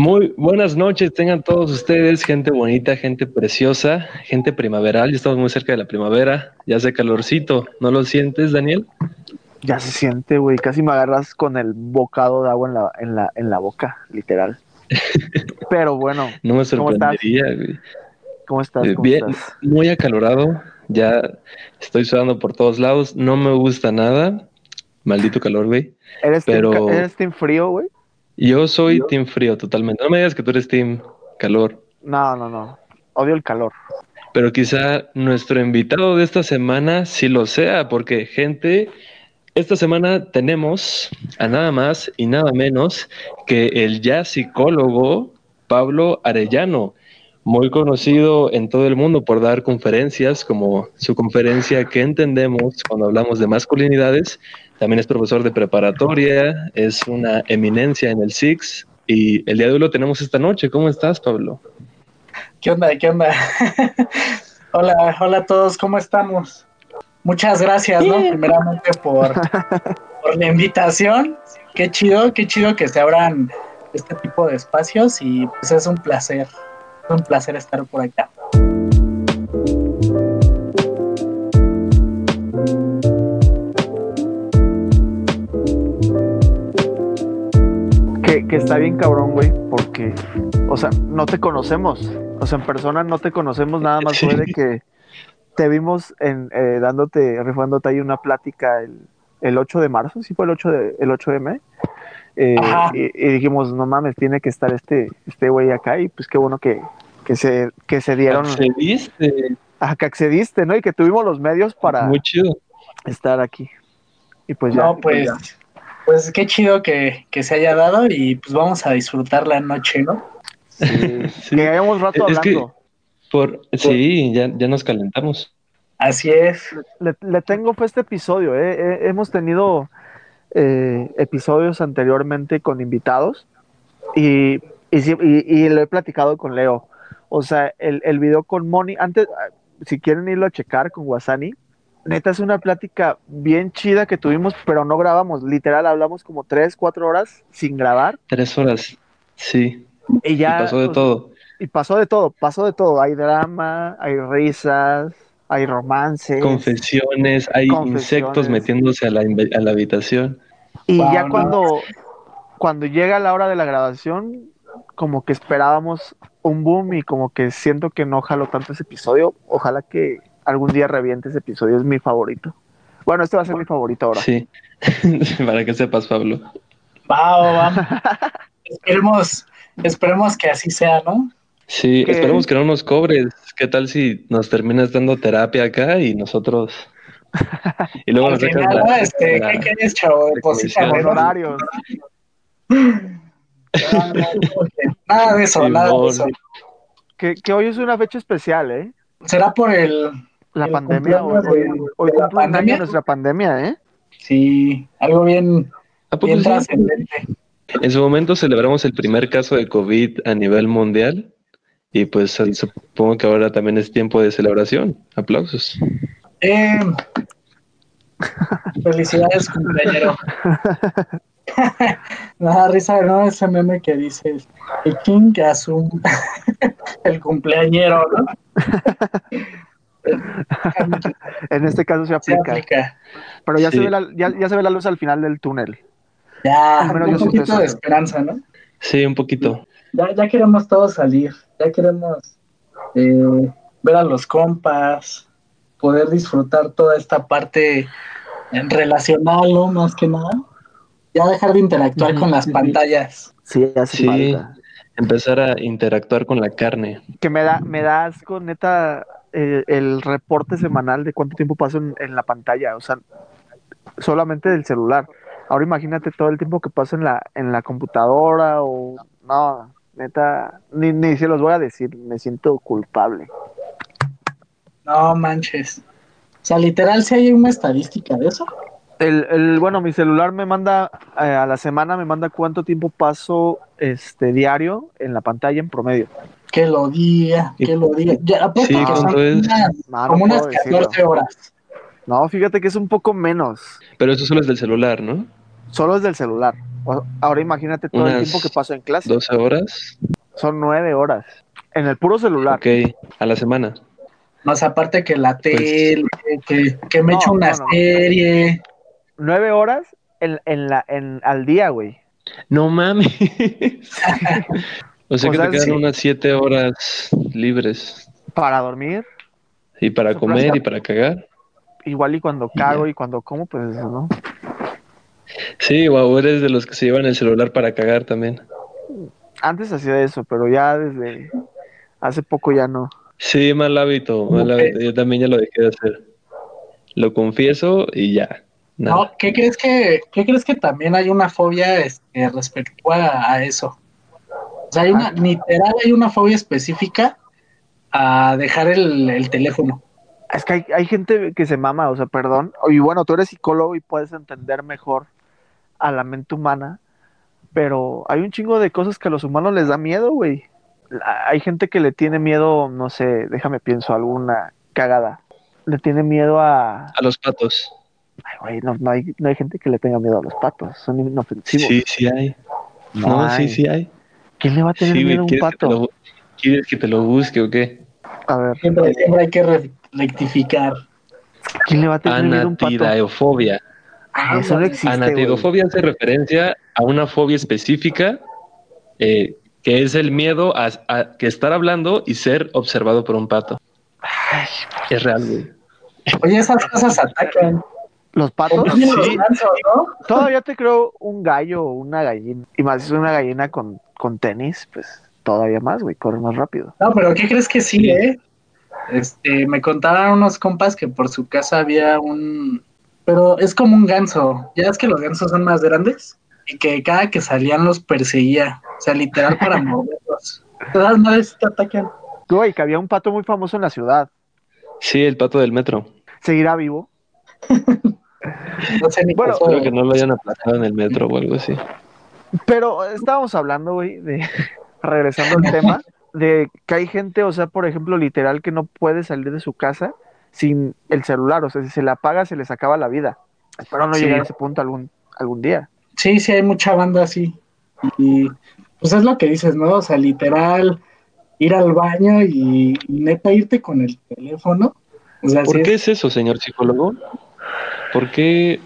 Muy buenas noches, tengan todos ustedes, gente bonita, gente preciosa, gente primaveral. Ya estamos muy cerca de la primavera, ya hace calorcito. ¿No lo sientes, Daniel? Ya se siente, güey. Casi me agarras con el bocado de agua en la, en la, en la boca, literal. Pero bueno. no me sorprendería, güey. ¿Cómo estás? Eh, bien, muy acalorado. Ya estoy sudando por todos lados. No me gusta nada. Maldito calor, güey. ¿Eres, Pero... ¿Eres team frío, güey? Yo soy team frío totalmente. No me digas que tú eres team calor. No, no, no. Odio el calor. Pero quizá nuestro invitado de esta semana sí lo sea, porque gente, esta semana tenemos a nada más y nada menos que el ya psicólogo Pablo Arellano, muy conocido en todo el mundo por dar conferencias como su conferencia que entendemos cuando hablamos de masculinidades también es profesor de preparatoria, es una eminencia en el SIX y el día de hoy lo tenemos esta noche. ¿Cómo estás, Pablo? ¿Qué onda? ¿Qué onda? hola, hola a todos, ¿cómo estamos? Muchas gracias, ¿no? Primeramente por, por la invitación. Qué chido, qué chido que se abran este tipo de espacios y pues es un placer, es un placer estar por acá. Que, está bien cabrón, güey, porque, o sea, no te conocemos. O sea, en persona no te conocemos, nada más fue de que te vimos en, eh, dándote, rifándote ahí una plática el, el 8 de marzo, sí fue el 8 de, el 8 de mes. Eh, y, dijimos, no mames, tiene que estar este este güey acá y pues qué bueno que, que, se, que se dieron. Accediste. Ajá, que accediste, ¿no? Y que tuvimos los medios para Muy chido. estar aquí. Y pues ya. No, pues, pues qué chido que, se haya dado y pues vamos a disfrutar la noche, ¿no? Sí, Que hayamos rato hablando. por, sí, ya, ya nos calentamos. Así es. Le, tengo pues este episodio, ¿eh? eh hemos tenido eh, episodios anteriormente con invitados y, y, y, lo he platicado con Leo. O sea, el, el video con Moni, antes, si quieren irlo a checar con Wasani, neta es una plática bien chida que tuvimos, pero no grabamos. Literal, hablamos como tres, cuatro horas sin grabar. Tres horas, sí. Y ya. pasó de todo. Y pasó de todo, pasó de todo. Hay drama, hay risas, hay romances. Confesiones, hay insectos metiéndose a la, a la habitación. Y ya cuando, cuando llega la hora de la grabación, como que esperábamos un boom y como que siento que no jaló tanto ese episodio. Ojalá que algún día reviente ese episodio, es mi favorito. Bueno, este va a ser mi favorito ahora. Sí, para que sepas, Pablo. Va, esperemos, esperemos que así sea, ¿no? Sí, esperemos que no nos cobres. ¿Qué tal si nos terminas dando terapia acá y nosotros... y luego nos dejas nada, este, ¿Qué quieres, chavo? Deposita honorarios. nada de eso, nada de eso. Que, que hoy es una fecha especial, ¿eh? Será por el la pandemia, hoy, hoy pandemia? nuestra pandemia, ¿eh? Sí, algo bien, bien trascendente. En su momento celebramos el primer caso de COVID a nivel mundial y pues supongo que ahora también es tiempo de celebración. Aplausos. Eh, felicidades, cumpleañero. Nada, risa, ¿no? Ese meme que dice el King que asume el cumpleañero, ¿no? en este caso se aplica. Pero ya, se ve la, ya, se ve la luz al final del túnel. Ya, un poquito de esperanza, ¿no? Sí, un poquito. Ya, ya queremos todos salir, ya queremos eh, ver a los compas, poder disfrutar toda esta parte relacional, ¿no? Más que nada. Ya dejar de interactuar con las pantallas. Sí, así sí. Empezar a interactuar con la carne. Que me da, me da asco, neta, eh, el reporte semanal de cuánto tiempo paso en, la pantalla, o sea, solamente del celular. Ahora imagínate todo el tiempo que paso en la, en la computadora o no, neta, ni, ni se los voy a decir, me siento culpable. No manches. O sea, literal, si hay una estadística de eso. El, el, bueno, mi celular me manda eh, a la semana, me manda cuánto tiempo paso este diario en la pantalla en promedio. Que lo diga, que lo diga. Ya, sí, que son como unas 14 horas. No, fíjate que es un poco menos. Pero eso solo es del celular, ¿no? Solo es del celular. Ahora imagínate todo el Unas tiempo que paso en clase. 12 horas. Son nueve horas. En el puro celular. Ok, a la semana. Más aparte que la tele, que, que me No, echo una no, no. serie. Nueve horas en, en la, en, al día, güey. No mames. o sea O que sea, te quedan sí. unas 7 horas libres. Para dormir. Y para comer plaza. y para cagar. Igual y cuando cago y cuando como, pues eso, ¿no? Sí, guau, eres de los que se llevan el celular para cagar también. Antes hacía eso, pero ya desde hace poco ya no. Sí, mal hábito, mal hábito. Yo también ya lo dejé de hacer. Lo confieso y ya. ¿No? ¿Qué crees que, qué crees que también hay una fobia este, respecto a, a eso? O sea, hay una, literal, hay una fobia específica a dejar el, el teléfono. Es que hay, hay gente que se mama, o sea, perdón. Y bueno, tú eres psicólogo y puedes entender mejor a la mente humana, pero hay un chingo de cosas que a los humanos les da miedo, güey. Hay gente que le tiene miedo, no sé, déjame pienso, alguna cagada. Le tiene miedo a... A los patos. Ay, güey, no, no hay, no hay gente que le tenga miedo a los patos, son inofensivos. Sí, sí hay. No No, hay. sí, sí hay. ¿Quién le va a tener Sí, miedo a un ¿quieres que, te pato? lo, ¿quieres que te lo busque o qué? A ver, Siempre, siempre hay que re- rectificar. ¿quién le va a tener miedo a un pato? Anatidaefobia. Ah, eso no existe. Anatidofobia hace referencia a una fobia específica eh, que es el miedo a, a que estar hablando y ser observado por un pato. Ay, Es real, güey. Oye, esas cosas atacan. ¿Los patos? Los Sí. ¿no? Todavía te creo un gallo o una gallina. Y más es una gallina con, con tenis, pues todavía más, güey, corre más rápido. No, pero ¿qué crees que sí, eh? Este, me contaban unos compas que por su casa había un... Pero es como un ganso. Ya es que los gansos son más grandes y que cada que salían los perseguía. O sea, literal para moverlos. Todas madres te atacan. Güey, que había un pato muy famoso en la ciudad. Sí, el pato del metro. ¿Seguirá vivo? No sé ni Bueno. Espero que no lo hayan aplastado en el metro o algo así. Pero estábamos hablando, güey, de... Regresando al tema, de que hay gente, o sea, por ejemplo, literal, que no puede salir de su casa sin el celular. O sea, si se le apaga, se les acaba la vida. Espero no Sí. llegar a ese punto algún, algún día. Sí, sí, hay mucha banda así. Y pues es lo que dices, ¿no? O sea, literal, ir al baño y, y neta irte con el teléfono. O sea, ¿Por qué es- es eso, señor psicólogo? ¿Por qué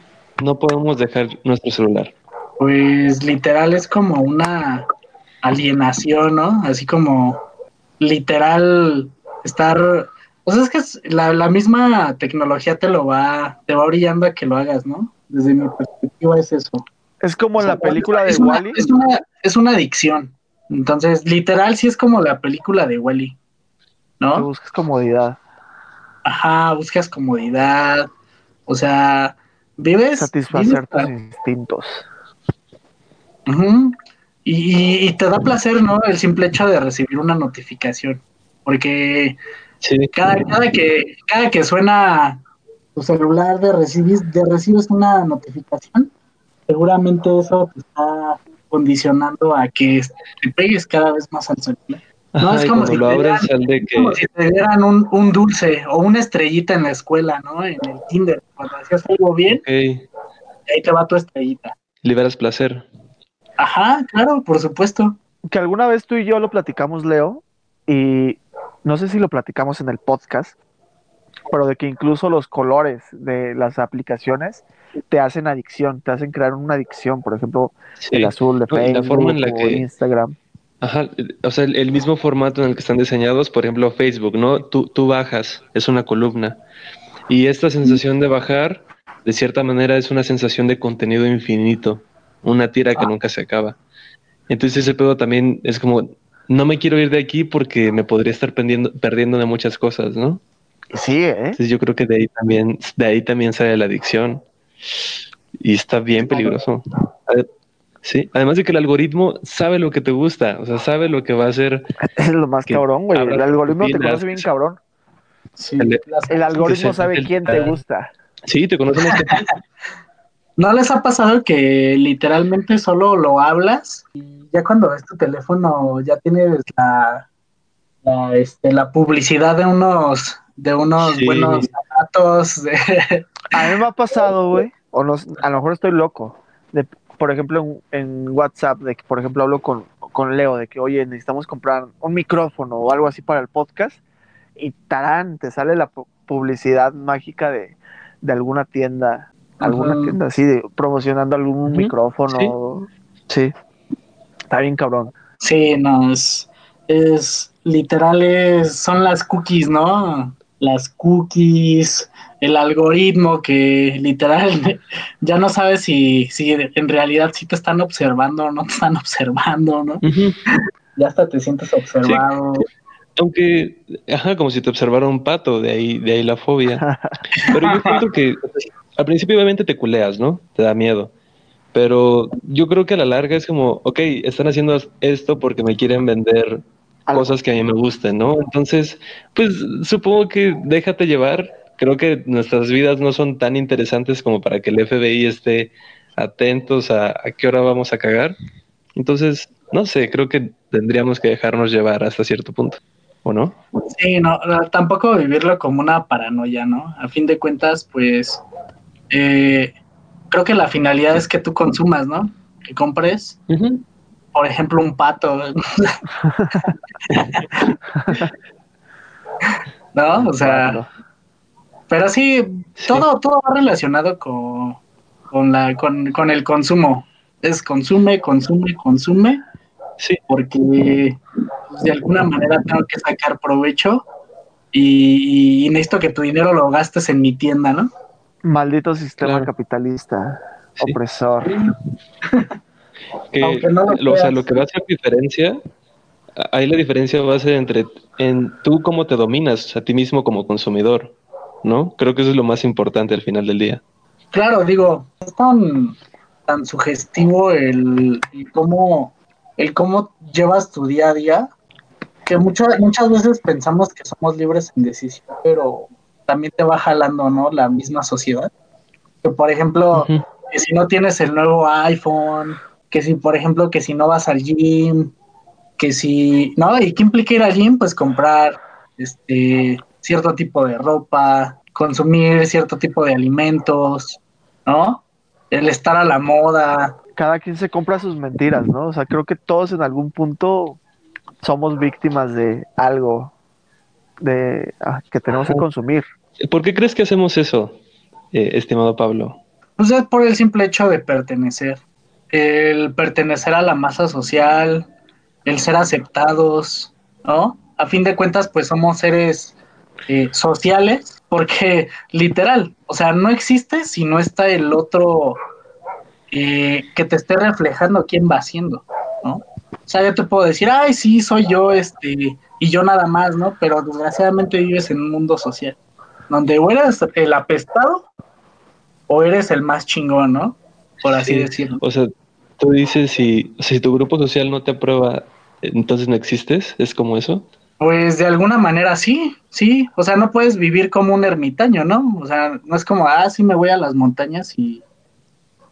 no podemos dejar nuestro celular? Pues literal es como una alienación, ¿no? Así como literal estar, o sea, es que la, la misma tecnología te lo va, te va brillando a que lo hagas, ¿no? Desde mi perspectiva es eso. Es como O en sea, la película de es Wally. Es una, es una adicción. Entonces, literal, sí es como la película de Wally, ¿no? buscas comodidad, Ajá, buscas comodidad. O sea, vives. satisfacer vives tus instintos. Ujú. y, y- y te da placer, ¿no? El simple hecho de recibir una notificación. Porque Sí, cada, cada que, cada que suena tu celular de recibir, de recibes una notificación, seguramente eso te está condicionando a que te pegues cada vez más al celular. No, Ajá, es como si lo te abres dieran- sal de Es que como si te dieran un, un dulce o una estrellita en la escuela, ¿no? En el Tinder. Cuando hacías algo bien, ok, ahí te va tu estrellita. liberas placer. Ajá, claro, por supuesto. que alguna vez tú y yo lo platicamos, Leo, y no sé si lo platicamos en el podcast, pero de que incluso los colores de las aplicaciones te hacen adicción, te hacen crear una adicción, por ejemplo, Sí. el azul de No, y la Facebook forma en la o que- Instagram. Ajá, o sea, el, el mismo formato en el que están diseñados, por ejemplo, Facebook, ¿no? Tú, tú bajas, es una columna. Y esta sensación de bajar, de cierta manera, es una sensación de contenido infinito, una tira que nunca se acaba. Entonces ese pedo también es como, no me quiero ir de aquí porque me podría estar perdiendo, perdiendo de muchas cosas, ¿no? Sí, ¿eh? Entonces yo creo que de ahí también, de ahí también sale la adicción. Y está bien peligroso. Sí, además de que el algoritmo sabe lo que te gusta, o sea, sabe lo que va a hacer. Es lo más cabrón, güey. El algoritmo te conoce bien cabrón. Sí, El- algoritmo sabe quién te gusta. Sí, te conocemos. ¿No les ha pasado que literalmente solo lo hablas y ya cuando ves tu teléfono ya tienes la, la, este, la publicidad de unos de unos Sí. buenos zapatos? de- A mí me ha pasado, güey, o no, a lo mejor estoy loco. de, por ejemplo, en, en WhatsApp, de que, por ejemplo, hablo con, con Leo de que, oye, necesitamos comprar un micrófono o algo así para el podcast, y tarán, te sale la pu- publicidad mágica de, de alguna tienda, alguna tienda así, de, promocionando algún micrófono. Sí. Está bien cabrón. Sí, no, es, es literal, es- son las cookies, ¿no? Las cookies, el algoritmo que literal ya no sabes si, si en realidad sí te están observando o no te están observando, ¿no? Ya hasta te sientes observado. Aunque, ajá, como si te observara un pato, de ahí, de ahí la fobia. Pero yo siento que al principio obviamente te culeas, ¿no? Te da miedo. Pero yo creo que a la larga es como, ok, están haciendo esto porque me quieren vender Algo. cosas que a mí me gusten, ¿no? Entonces, pues supongo que déjate llevar. Creo que nuestras vidas no son tan interesantes como para que el FBI esté atentos a, a qué hora vamos a cagar. Entonces, no sé, creo que tendríamos que dejarnos llevar hasta cierto punto, ¿o no? Sí, no, no, tampoco vivirlo como una paranoia, ¿no? A fin de cuentas, pues, eh, creo que la finalidad es que tú consumas, ¿no? Que compres, por ejemplo, un pato. ¿No? O sea, pero sí, Sí. todo, todo va relacionado con, con, la, con, con el consumo. Es consume, consume, consume, Sí, porque pues, de alguna manera tengo que sacar provecho y, y necesito que tu dinero lo gastes en mi tienda, ¿no? Maldito sistema Claro. capitalista, Sí. opresor. que, Aunque no lo lo, o sea, lo que va a hacer diferencia, ahí la diferencia va a ser entre en tú cómo te dominas a ti mismo como consumidor, ¿no? Creo que eso es lo más importante al final del día. Claro, digo, es tan, tan sugestivo el, el cómo el cómo llevas tu día a día que muchas muchas veces pensamos que somos libres en decisión, pero también te va jalando, ¿no? La misma sociedad. Que por ejemplo, que si no tienes el nuevo iPhone, que si por ejemplo que si no vas al gym, que si, ¿no? ¿Y qué implica ir al gym? Pues comprar este cierto tipo de ropa, consumir cierto tipo de alimentos, ¿no? El estar a la moda. Cada quien se compra sus mentiras, ¿no? O sea, creo que todos en algún punto somos víctimas de algo de ah, que tenemos que consumir. ¿Por qué crees que hacemos eso, eh, estimado Pablo? Pues es por el simple hecho de pertenecer. El pertenecer a la masa social, el ser aceptados, ¿no? A fin de cuentas, pues somos seres eh, sociales, porque literal, o sea, no existe si no está el otro eh, que te esté reflejando quién va haciendo, ¿no? O sea, yo te puedo decir, ay, sí, soy yo, este, y yo nada más, ¿no? Pero desgraciadamente vives en un mundo social, donde o eres el apestado o eres el más chingón, ¿no? Por así Sí, decirlo. O sea, tú dices si, si tu grupo social no te aprueba, entonces no existes, ¿es como eso? Pues de alguna manera sí, sí. O sea, no puedes vivir como un ermitaño, ¿no? O sea, no es como, ah, sí me voy a las montañas y,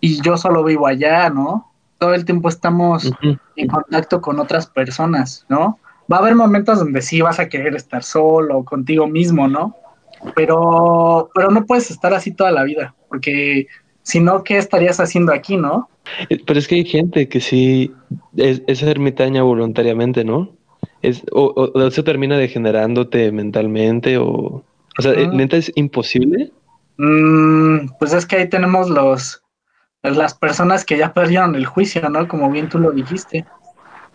y yo solo vivo allá, ¿no? Todo el tiempo estamos en contacto con otras personas, ¿no? Va a haber momentos donde sí vas a querer estar solo contigo mismo, ¿no? Pero, pero no puedes estar así toda la vida, porque si no, ¿qué estarías haciendo aquí, no? Eh, Pero es que hay gente que sí es, es ermitaña voluntariamente, ¿no? Es, o, o- o eso termina degenerándote mentalmente o... O sea. ¿neta es imposible? Mm, pues es que ahí tenemos los las personas que ya perdieron el juicio, ¿no? Como bien tú lo dijiste.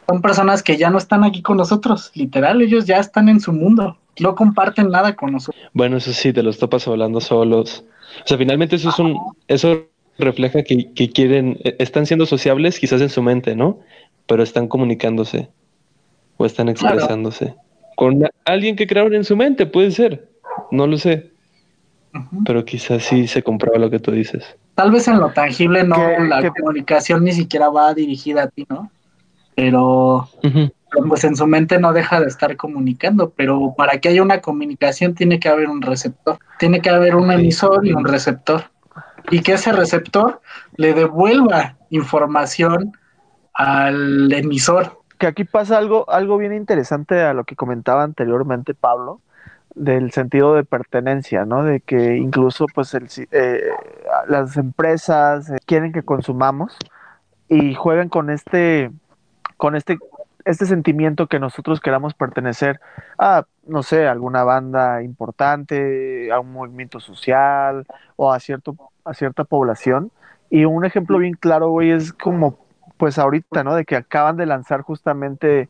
Son personas que ya no están aquí con nosotros, literal, ellos ya están en su mundo, no comparten nada con nosotros. Bueno, eso sí, te los topas hablando solos. O sea, finalmente eso es un... Eso refleja que, que quieren... eh, Están siendo sociables quizás en su mente, ¿no? Pero están comunicándose. O están Claro. expresándose. Con alguien que crearon en su mente, puede ser. No lo sé. Pero quizás sí se comprueba lo que tú dices. Tal vez en lo tangible no, la comunicación ni siquiera va dirigida a ti, ¿no? Pero pues en su mente no deja de estar comunicando, pero para que haya una comunicación tiene que haber un receptor, tiene que haber un emisor y un receptor, y que ese receptor le devuelva información al emisor. Que aquí pasa algo, algo bien interesante a lo que comentaba anteriormente Pablo, del sentido de pertenencia, ¿no? De que incluso pues el, eh, las empresas eh, quieren que consumamos y juegan con este, con este, este sentimiento que nosotros queramos pertenecer a, no sé, alguna banda importante, a un movimiento social o a cierto, a cierta población. Y un ejemplo bien claro, güey, es como, pues ahorita, ¿no? De que acaban de lanzar justamente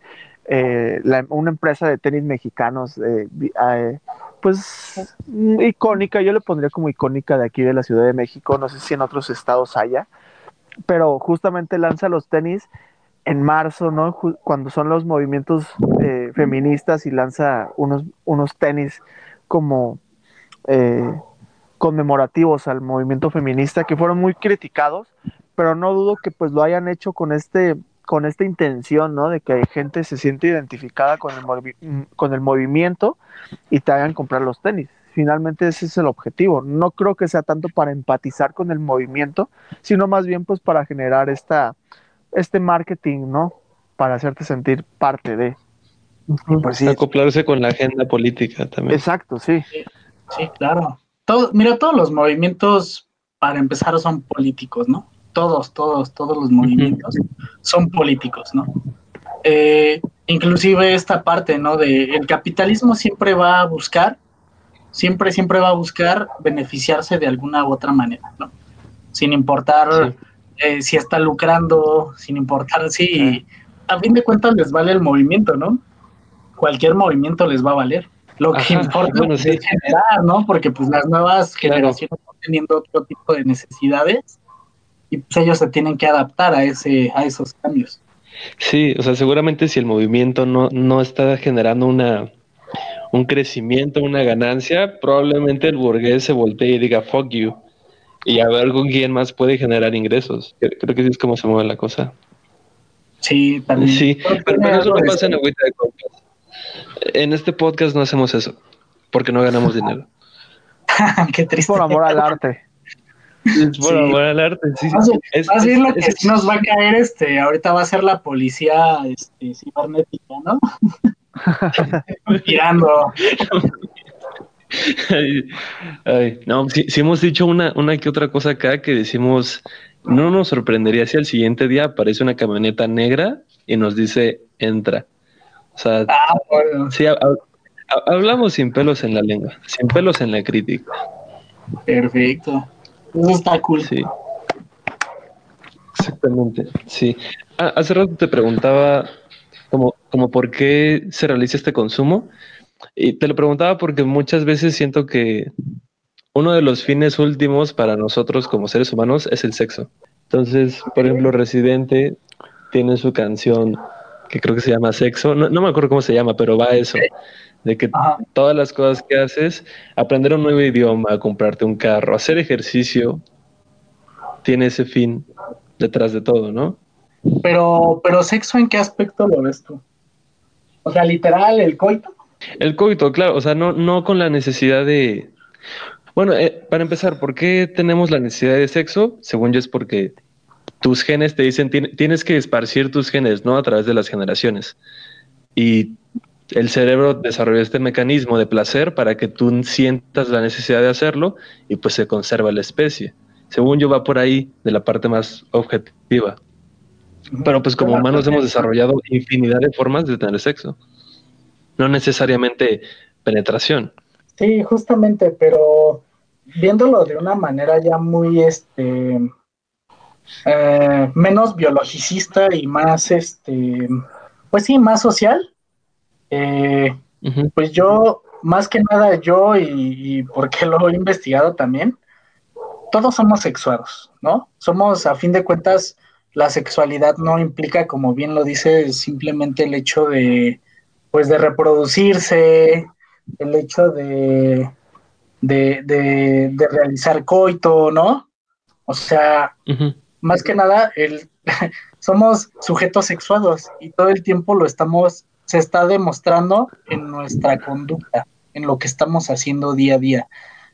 eh, una empresa de tenis mexicanos, eh, eh, pues icónica, yo le pondría como icónica de aquí de la Ciudad de México, no sé si en otros estados haya, pero justamente lanza los tenis en marzo, ¿no? Cuando son los movimientos feministas y lanza unos, unos tenis como conmemorativos al movimiento feminista que fueron muy criticados, pero no dudo que pues lo hayan hecho con este con esta intención, ¿no? De que gente se siente identificada con el, mm, con el movimiento y te hagan comprar los tenis. Finalmente ese es el objetivo. No creo que sea tanto para empatizar con el movimiento, sino más bien pues para generar esta, este marketing, ¿no? Para hacerte sentir parte de. Pues sí, acoplarse con la agenda política también. Exacto, sí. Sí, claro. Todo, mira, todos los movimientos, para empezar, son políticos, ¿no? Todos, todos, todos los movimientos son políticos, ¿no? Eh, inclusive esta parte, ¿no? De el capitalismo siempre va a buscar, siempre, siempre va a buscar beneficiarse de alguna u otra manera, ¿no? Sin importar eh, si está lucrando, sin importar si, a fin de cuentas les vale el movimiento, ¿no? Cualquier movimiento les va a valer. Lo que importa es generar, ¿no? Porque pues las nuevas generaciones están teniendo otro tipo de necesidades y pues ellos se tienen que adaptar a, ese, a esos cambios. Sí, o sea, seguramente si el movimiento no, no está generando una, un crecimiento, una ganancia, probablemente el burgués se voltee y diga fuck you y a ver con quién más puede generar ingresos. Creo que así es como se mueve la cosa. Sí, también. Sí, pero, eso no pasa en Agüita de Copas. En este podcast no hacemos eso, porque no ganamos dinero. Qué triste. Por amor al arte. Es por amor al arte, sí. Bien lo que nos va a caer, este, ahorita va a ser la policía este, cibernética, ¿no? Tirando. Ay, no, si, hemos dicho una, una que otra cosa acá que decimos, no nos sorprendería si al siguiente día aparece una camioneta negra y nos dice entra. O sea, ah, sí, hablamos sin pelos en la lengua, sin pelos en la crítica. Perfecto. Eso está cool. Sí. Exactamente, sí. Ah, hace rato te preguntaba como, como por qué se realiza este consumo. Y te lo preguntaba porque muchas veces siento que uno de los fines últimos para nosotros como seres humanos es el sexo. Entonces, por ejemplo, Residente tiene su canción que creo que se llama Sexo. No, no me acuerdo cómo se llama, pero va a eso de que todas las cosas que haces, aprender un nuevo idioma, comprarte un carro, hacer ejercicio, tiene ese fin detrás de todo, ¿no? Pero, pero sexo, ¿en qué aspecto lo ves tú? O sea, literal, el coito. El coito, claro, o sea, no, no con la necesidad de... Bueno, eh, para empezar, ¿por qué tenemos la necesidad de sexo? Según yo es porque tus genes te dicen, tienes que esparcir tus genes, ¿no? A través de las generaciones. Y el cerebro desarrolla este mecanismo de placer para que tú sientas la necesidad de hacerlo y pues se conserva la especie. Según yo va por ahí de la parte más objetiva. Pero pues como humanos hemos desarrollado infinidad de formas de tener sexo. No necesariamente penetración. Sí, justamente, pero viéndolo de una manera ya muy este eh, menos biologicista y más este pues sí, más social, eh, pues yo, más que nada yo, y, porque lo he investigado también, todos somos sexuados, ¿no? Somos, a fin de cuentas, la sexualidad no implica, como bien lo dice, simplemente el hecho de, pues, de reproducirse, el hecho de, de, de, realizar coito, ¿no? O sea, más que nada, el, somos sujetos sexuados y todo el tiempo lo estamos se está demostrando en nuestra conducta, en lo que estamos haciendo día a día.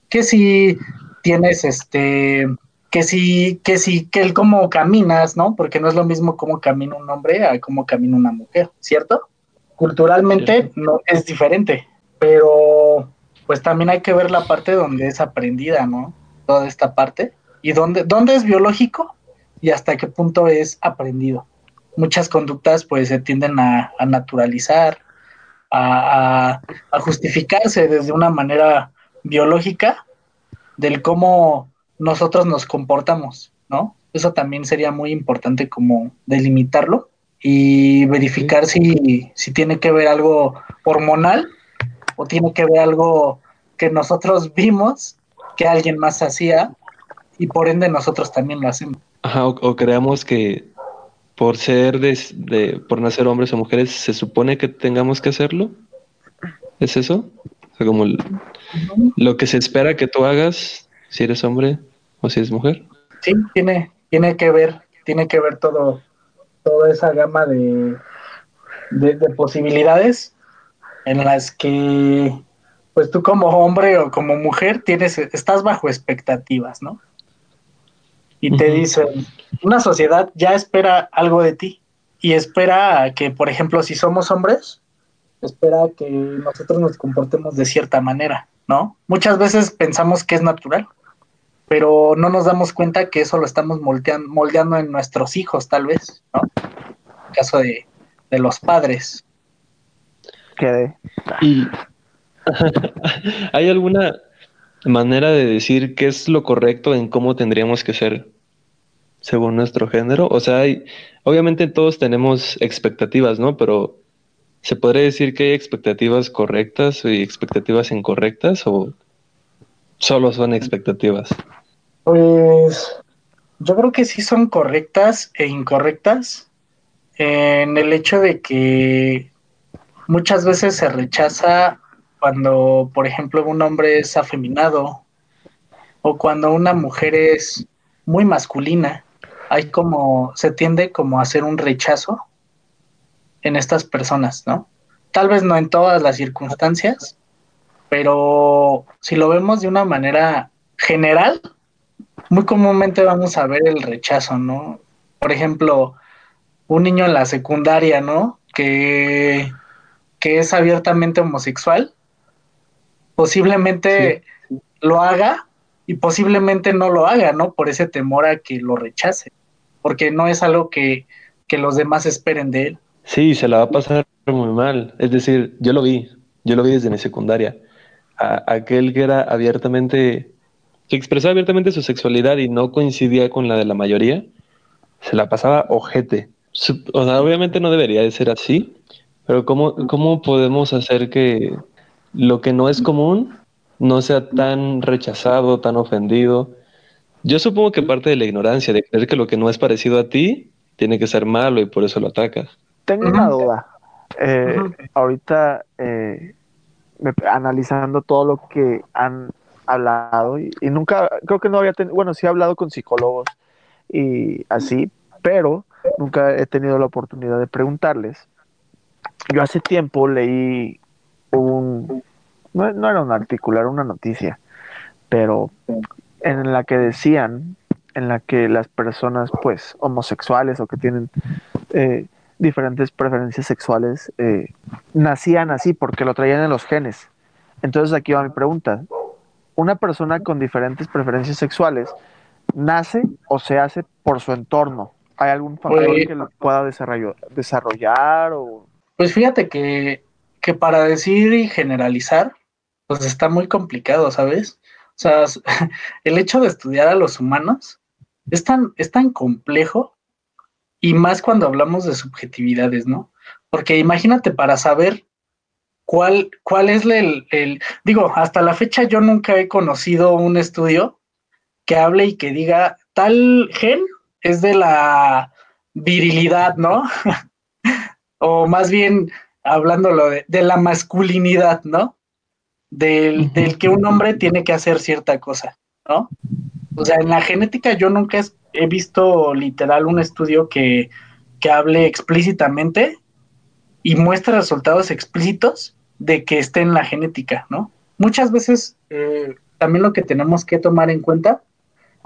Que si tienes este, que si, que si, que el cómo caminas, ¿no? Porque no es lo mismo cómo camina un hombre a cómo camina una mujer, ¿cierto? Culturalmente no es diferente, pero pues también hay que ver la parte donde es aprendida, ¿no? Toda esta parte. Y dónde, dónde es biológico y hasta qué punto es aprendido. Muchas conductas pues se tienden a, naturalizar, a, a, justificarse desde una manera biológica del cómo nosotros nos comportamos, ¿no? Eso también sería muy importante como delimitarlo y verificar si, si tiene que ver algo hormonal o tiene que ver algo que nosotros vimos que alguien más hacía y por ende nosotros también lo hacemos. Ajá, o, creamos que por ser de, por nacer hombres o mujeres se supone que tengamos que hacerlo. ¿Es eso? Como lo que se espera que tú hagas si eres hombre o si eres mujer. Sí, tiene, tiene que ver, tiene que ver todo, toda esa gama de, de, posibilidades en las que pues tú como hombre o como mujer tienes, estás bajo expectativas, ¿no? Y te dicen, una sociedad ya espera algo de ti y espera que, por ejemplo, si somos hombres, espera que nosotros nos comportemos de cierta manera, ¿no? Muchas veces pensamos que es natural, pero no nos damos cuenta que eso lo estamos moldeando, moldeando en nuestros hijos, tal vez, ¿no? En el caso de, los padres. ¿Qué? Y ¿Hay alguna manera de decir qué es lo correcto en cómo tendríamos que ser según nuestro género? O sea, hay, obviamente todos tenemos expectativas, ¿no? Pero ¿se podría decir que hay expectativas correctas y expectativas incorrectas o solo son expectativas? Pues yo creo que sí son correctas e incorrectas en el hecho de que muchas veces se rechaza cuando, por ejemplo, un hombre es afeminado o cuando una mujer es muy masculina, hay como, se tiende como a hacer un rechazo en estas personas, ¿no? Tal vez no en todas las circunstancias, pero si lo vemos de una manera general, muy comúnmente vamos a ver el rechazo, ¿no? Por ejemplo, un niño en la secundaria, ¿no? Que, que es abiertamente homosexual, posiblemente lo haga y posiblemente no lo haga, ¿no? Por ese temor a que lo rechace, porque no es algo que, que los demás esperen de él. Sí, se la va a pasar muy mal. Es decir, yo lo vi, yo lo vi desde mi secundaria. A, aquel que era abiertamente que expresaba abiertamente su sexualidad y no coincidía con la de la mayoría, se la pasaba ojete. Obviamente no debería de ser así, pero ¿cómo, cómo podemos hacer que lo que no es común no sea tan rechazado, tan ofendido? Yo supongo que parte de la ignorancia, de creer que lo que no es parecido a ti tiene que ser malo y por eso lo atacas. Tengo una duda. Eh, ahorita, eh, analizando todo lo que han hablado y, nunca, creo que no había tenido, bueno, sí he hablado con psicólogos y así, pero nunca he tenido la oportunidad de preguntarles. Yo hace tiempo leí un, no, era un artículo, era una noticia, pero en la que decían, en la que las personas pues homosexuales o que tienen eh, diferentes preferencias sexuales eh, nacían así porque lo traían en los genes. Entonces aquí va mi pregunta, una persona con diferentes preferencias sexuales nace o se hace por su entorno. ¿Hay algún factor pues que lo pueda desarrollar, o... Pues fíjate que, que, para decir y generalizar, pues está muy complicado, ¿sabes? O sea, el hecho de estudiar a los humanos es tan, es tan complejo y más cuando hablamos de subjetividades, ¿no? Porque imagínate para saber ¿Cuál, cuál es el, el, digo, hasta la fecha yo nunca he conocido un estudio que hable y que diga tal gen es de la virilidad, ¿no? o más bien hablándolo de, de la masculinidad, ¿no? Del, del, que un hombre tiene que hacer cierta cosa, ¿no? O sea, en la genética yo nunca he visto literal un estudio que, que hable explícitamente y muestra resultados explícitos de que esté en la genética, ¿no? Muchas veces eh, también lo que tenemos que tomar en cuenta,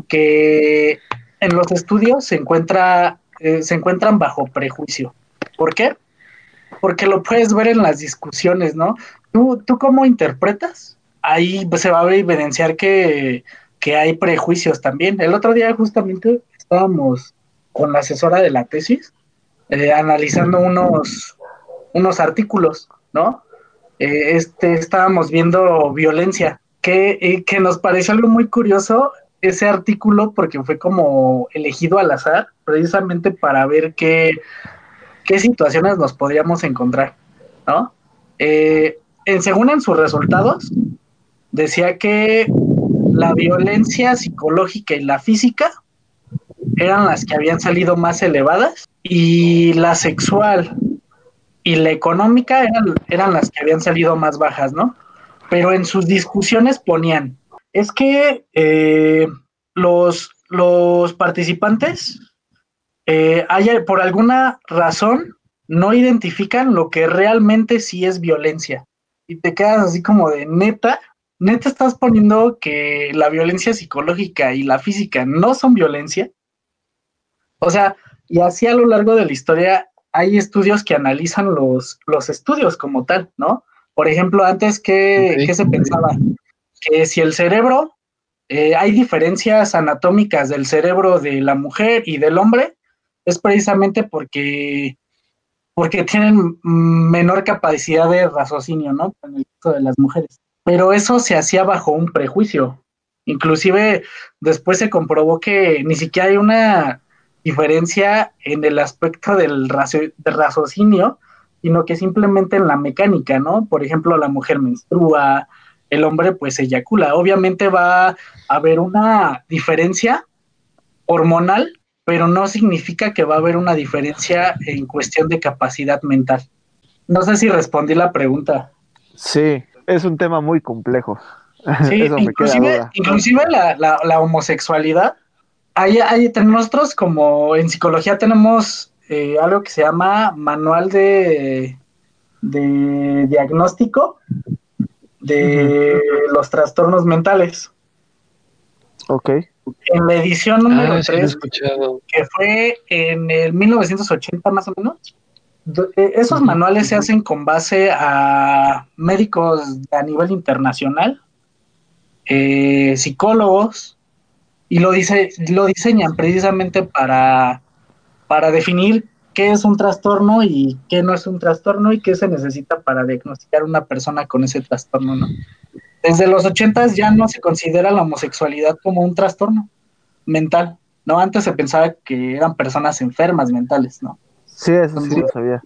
que en los estudios se, encuentra, eh, se encuentran bajo prejuicio. ¿Por qué? Porque lo puedes ver en las discusiones, ¿no? ¿Tú, cómo interpretas ahí pues, se va a evidenciar que, hay prejuicios también. El otro día justamente estábamos con la asesora de la tesis eh, analizando unos, unos artículos, ¿no? Eh, este, estábamos viendo violencia, que, eh, que nos pareció algo muy curioso ese artículo porque fue como elegido al azar, precisamente para ver qué, qué situaciones nos podríamos encontrar, ¿no? Según en sus resultados, decía que la violencia psicológica y la física eran las que habían salido más elevadas y la sexual y la económica eran, eran las que habían salido más bajas, ¿no? Pero en sus discusiones ponían, es que eh, los, los participantes eh, por alguna razón no identifican lo que realmente sí es violencia. Y te quedas así como de neta, neta estás poniendo que la violencia psicológica y la física no son violencia. O sea, y así a lo largo de la historia hay estudios que analizan los, los estudios como tal, ¿no? Por ejemplo, antes, ¿qué, se pensaba? Que si el cerebro, eh, hay diferencias anatómicas del cerebro de la mujer y del hombre, es precisamente porque, porque tienen menor capacidad de raciocinio, ¿no? En el caso de las mujeres pero eso se hacía bajo un prejuicio. Inclusive después se comprobó que ni siquiera hay una diferencia en el aspecto del, raciocinio, sino que simplemente en la mecánica, ¿no? Por ejemplo, la mujer menstrua, el hombre pues eyacula. Obviamente va a haber una diferencia hormonal, pero no significa que va a haber una diferencia en cuestión de capacidad mental. No sé si respondí la pregunta. Sí, es un tema muy complejo. Sí, inclusive, la, homosexualidad. Hay, hay, nosotros como en psicología tenemos eh, algo que se llama manual de, de diagnóstico de los trastornos mentales. Ok. En la edición número 3, ah, que fue en el 1980 más o menos, eh, esos manuales se hacen con base a médicos a nivel internacional, eh, psicólogos, y lo, dice, lo diseñan precisamente para, para definir qué es un trastorno y qué no es un trastorno y qué se necesita para diagnosticar una persona con ese trastorno, ¿no? Desde los ochentas ya no se considera la homosexualidad como un trastorno mental, ¿no? Antes se pensaba que eran personas enfermas mentales, ¿no? Sí, eso sí lo sabía.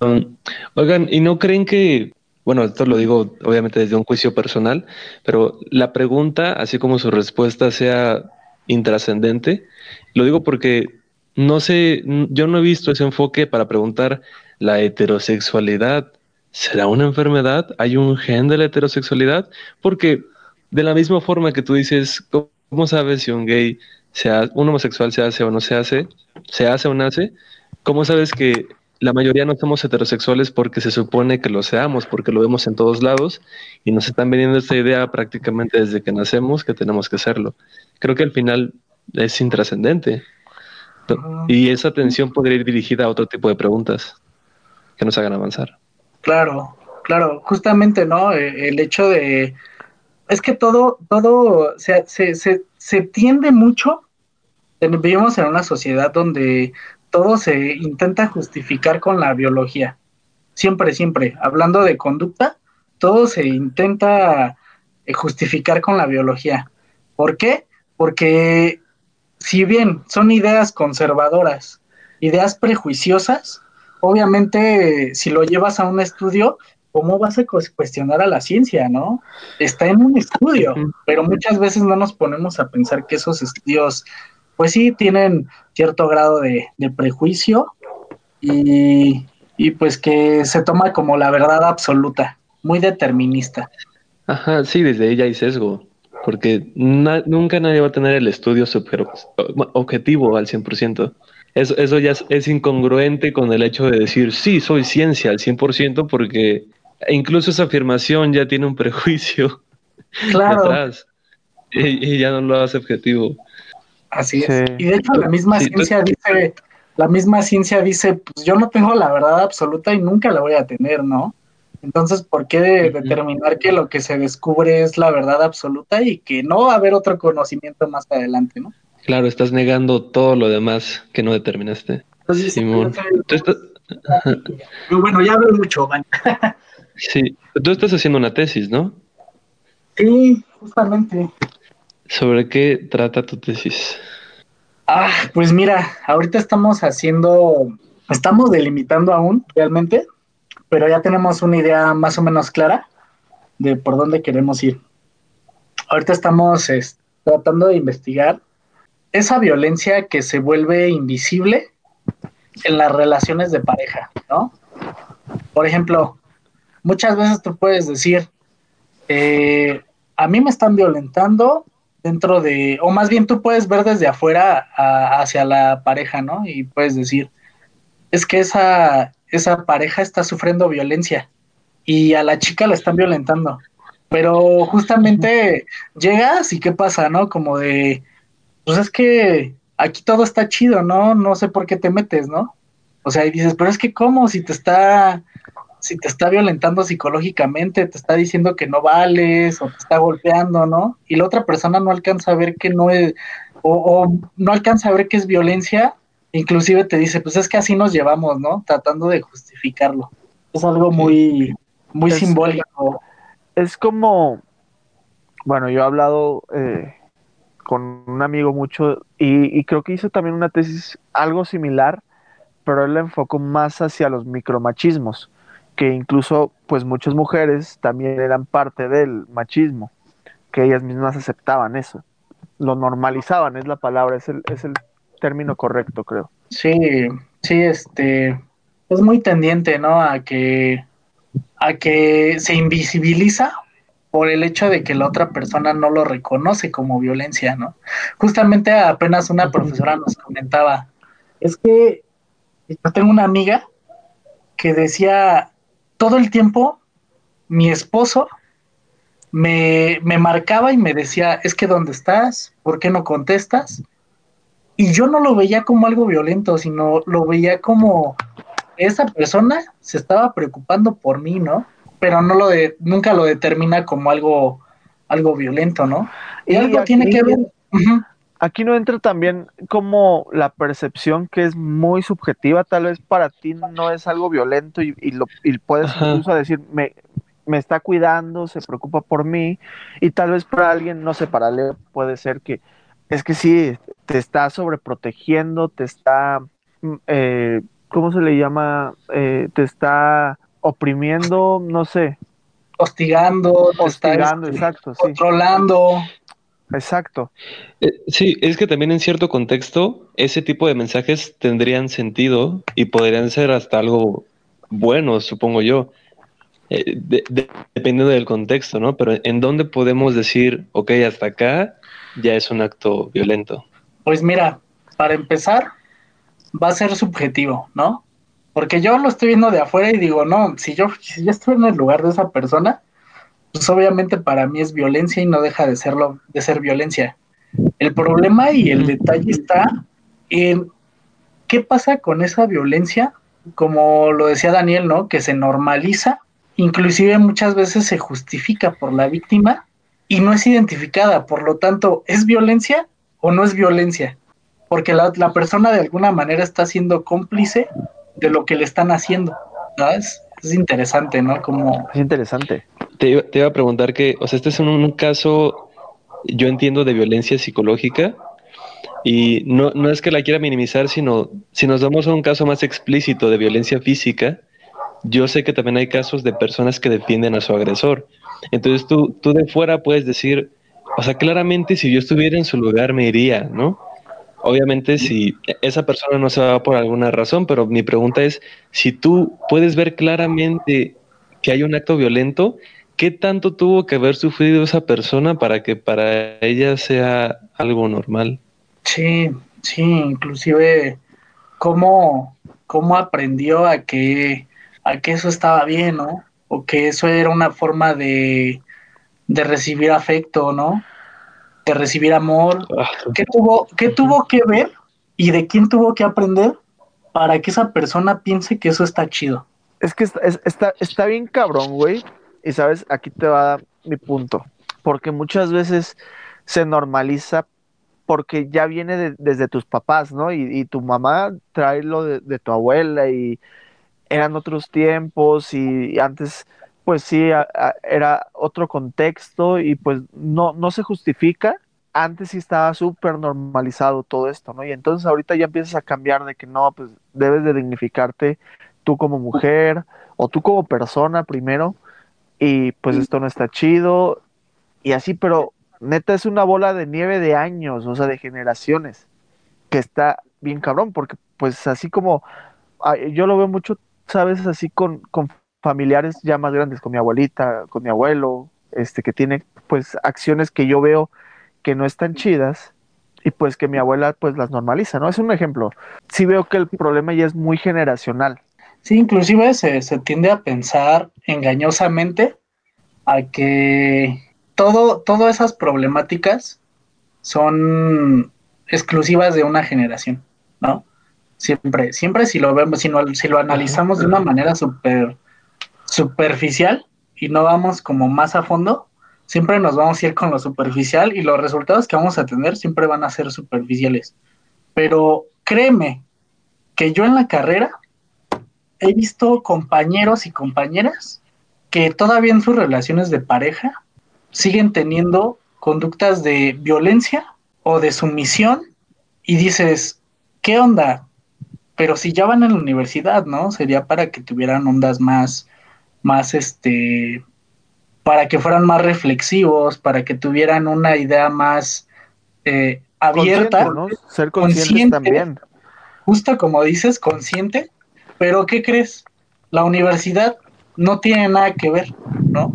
Um, oigan, ¿y no creen que, bueno, esto lo digo obviamente desde un juicio personal, pero la pregunta, así como su respuesta sea intrascendente, lo digo porque no sé, yo no he visto ese enfoque para preguntar la heterosexualidad. ¿Será una enfermedad? ¿Hay un gen de la heterosexualidad? Porque de la misma forma que tú dices, ¿cómo sabes si un gay, sea, un homosexual se hace o no se hace? se hace o nace, ¿cómo sabes que la mayoría no somos heterosexuales porque se supone que lo seamos, porque lo vemos en todos lados y nos están vendiendo esta idea prácticamente desde que nacemos que tenemos que serlo? Creo que al final es intrascendente. Y esa atención podría ir dirigida a otro tipo de preguntas que nos hagan avanzar. Claro, claro, justamente, ¿no? E, el hecho de... Es que todo, todo se, se, se, se tiende mucho vivimos en una sociedad donde todo se intenta justificar con la biología. Siempre, siempre. Hablando de conducta, todo se intenta eh, justificar con la biología. ¿Por qué? Porque si bien son ideas conservadoras, ideas prejuiciosas, obviamente si lo llevas a un estudio, ¿cómo vas a cuestionar a la ciencia, no? Está en un estudio, pero muchas veces no nos ponemos a pensar que esos estudios pues sí tienen cierto grado de, prejuicio y, pues que se toma como la verdad absoluta, muy determinista. Ajá, sí, desde ella hay sesgo, porque nunca nadie va a tener el estudio super objetivo al 100%. Eso, eso ya es, incongruente con el hecho de decir, sí, soy ciencia al 100%, porque incluso esa afirmación ya tiene un prejuicio claro. detrás y, y ya no lo hace objetivo. Así es. Y de hecho la misma ciencia dice, la misma ciencia dice, pues yo no tengo la verdad absoluta y nunca la voy a tener, ¿no? Entonces, ¿por qué determinar que lo que se descubre es la verdad absoluta y que no va a haber otro conocimiento más adelante, ¿no? Claro, estás negando todo lo demás que no determinaste. Simón. bueno, ya hablo mucho, man. sí, tú estás haciendo una tesis, ¿no? Sí, justamente. ¿Sobre qué trata tu tesis? Ah, pues mira, ahorita estamos haciendo, estamos delimitando aún realmente, pero ya tenemos una idea más o menos clara de por dónde queremos ir. Ahorita estamos tratando de investigar esa violencia que se vuelve invisible en las relaciones de pareja, ¿no? Por ejemplo, muchas veces tú puedes decir, eh, a mí me están violentando dentro de, o más bien tú puedes ver desde afuera hacia la pareja, ¿no? Y puedes decir, es que esa, esa pareja está sufriendo violencia y a la chica la están violentando. Pero justamente llegas y qué pasa, ¿no? Como de, pues es que aquí todo está chido, ¿no? No sé por qué te metes, ¿no? O sea, y dices, pero es que cómo, si te está si te está violentando psicológicamente, te está diciendo que no vales o te está golpeando, ¿no? Y la otra persona no alcanza a ver que no es, o, no alcanza a ver que es violencia, inclusive te dice, pues es que así nos llevamos, ¿no? Tratando de justificarlo. Es algo muy, muy simbólico. Es como, bueno, yo he hablado eh, con un amigo mucho y, creo que hizo también una tesis algo similar, pero él la enfocó más hacia los micromachismos que incluso pues muchas mujeres también eran parte del machismo, que ellas mismas aceptaban eso, lo normalizaban, es la palabra, es el, es el término correcto, creo. Sí, sí, este, es muy tendiente, ¿no? A que, a que se invisibiliza por el hecho de que la otra persona no lo reconoce como violencia, ¿no? Justamente apenas una profesora nos comentaba, es que yo tengo una amiga que decía, todo el tiempo mi esposo me, marcaba y me decía, es que ¿dónde estás? ¿Por qué no contestas? Y yo no lo veía como algo violento, sino lo veía como esa persona se estaba preocupando por mí, ¿no? Pero no lo de, nunca lo determina como algo, algo violento, ¿no? Y, algo tiene que ver. Aquí no entra también como la percepción que es muy subjetiva, tal vez para ti no es algo violento y, lo, puedes incluso decir, me, me está cuidando, se preocupa por mí, y tal vez para alguien, no sé, para Leo puede ser que es que sí, te está sobreprotegiendo, te está, mm, eh, ¿cómo se le llama? Eh, te está oprimiendo, no sé. Hostigando, hostigando, exacto, controlando. Exacto. Eh, sí, es que también en cierto contexto ese tipo de mensajes tendrían sentido y podrían ser hasta algo bueno, supongo yo, eh, dependiendo del contexto, ¿no? Pero ¿en dónde podemos decir, ok, hasta acá ya es un acto violento? Pues mira, para empezar, va a ser subjetivo, ¿no? Porque yo lo estoy viendo de afuera y digo, no, si yo, si yo estoy en el lugar de esa persona, pues obviamente para mí es violencia y no deja de serlo, de ser violencia. El problema y el detalle está en qué pasa con esa violencia, como lo decía Daniel, ¿no? Que se normaliza, inclusive muchas veces se justifica por la víctima y no es identificada, por lo tanto, ¿es violencia o no es violencia? Porque la, persona de alguna manera está siendo cómplice de lo que le están haciendo. ¿sabes? Es interesante, ¿no? Como... Es interesante. Te, iba a preguntar que, o sea, este es un, caso, yo entiendo, de violencia psicológica, y no, no es que la quiera minimizar, sino si nos damos a un caso más explícito de violencia física, yo sé que también hay casos de personas que defienden a su agresor. Entonces tú, tú de fuera puedes decir, o sea, claramente si yo estuviera en su lugar me iría, ¿no? Obviamente si esa persona no se va por alguna razón, pero mi pregunta es, si tú puedes ver claramente que hay un acto violento, ¿qué tanto tuvo que haber sufrido esa persona para que para ella sea algo normal? Sí, sí, inclusive cómo, cómo aprendió a que, a que eso estaba bien, ¿no? O que eso era una forma de, de recibir afecto, ¿no? De recibir amor. Ah. ¿Qué tuvo, ¿Qué tuvo que ver y de quién tuvo que aprender para que esa persona piense que eso está chido? Es que está, está, está bien cabrón, güey. Y sabes, aquí te va a dar mi punto. Porque muchas veces se normaliza porque ya viene de, desde tus papás, ¿no? Y, y, tu mamá trae lo de, de, tu abuela y eran otros tiempos y, y antes, pues sí, a, a, era otro contexto y pues no, no se justifica. Antes sí estaba súper normalizado todo esto, ¿no? Y entonces ahorita ya empiezas a cambiar de que no, pues debes de dignificarte tú como mujer o tú como persona primero y pues esto no está chido y así, pero neta es una bola de nieve de años, o sea, de generaciones, que está bien cabrón, porque pues así como yo lo veo mucho, sabes, así con, con familiares ya más grandes, con mi abuelita, con mi abuelo, este, que tiene pues acciones que yo veo que no están chidas y pues que mi abuela pues las normaliza, ¿no? Es un ejemplo. Sí veo que el problema ya es muy generacional. Sí, inclusive se, se tiende a pensar engañosamente a que todo, todas esas problemáticas son exclusivas de una generación, ¿no? Siempre, siempre si lo vemos, si, no, si lo analizamos de una manera super, superficial y no vamos como más a fondo, siempre nos vamos a ir con lo superficial y los resultados que vamos a tener siempre van a ser superficiales. Pero créeme que yo en la carrera he visto compañeros y compañeras que todavía en sus relaciones de pareja siguen teniendo conductas de violencia o de sumisión y dices, ¿qué onda? Pero si ya van a la universidad, ¿no? Sería para que tuvieran ondas más, más, este, para que fueran más reflexivos, para que tuvieran una idea más eh, abierta. ¿no? Ser conscientes también. Justo como dices, consciente, pero ¿qué crees? La universidad no tiene nada que ver, ¿no?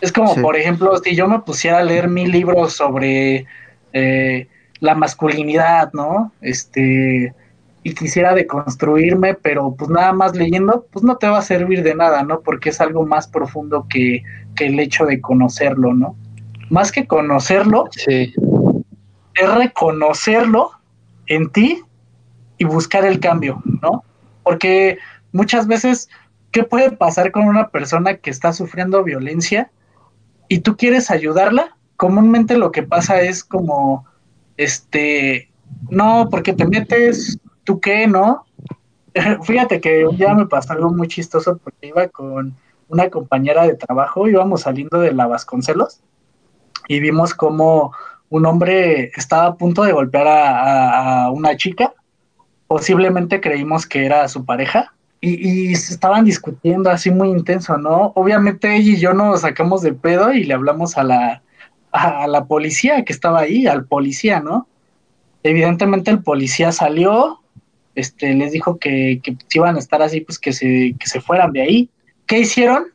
Es como, sí. por ejemplo, si yo me pusiera a leer mil libros sobre eh, la masculinidad, ¿no? Este, y quisiera deconstruirme, pero pues nada más leyendo, pues no te va a servir de nada, ¿no? Porque es algo más profundo que, que el hecho de conocerlo, ¿no? Más que conocerlo, sí. es reconocerlo en ti y buscar el cambio, ¿no? Porque muchas veces, ¿qué puede pasar con una persona que está sufriendo violencia? y tú quieres ayudarla, comúnmente lo que pasa es como, este, no, porque te metes, ¿tú qué, no? Fíjate que un día me pasó algo muy chistoso porque iba con una compañera de trabajo, íbamos saliendo de la Vasconcelos y vimos como un hombre estaba a punto de golpear a, una chica, posiblemente creímos que era su pareja, y, y, estaban discutiendo así muy intenso, ¿no? Obviamente ella y yo nos sacamos de pedo y le hablamos a la, a la policía que estaba ahí, al policía, ¿no? Evidentemente el policía salió, este, les dijo que, que si iban a estar así, pues que se, que se fueran de ahí. ¿Qué hicieron?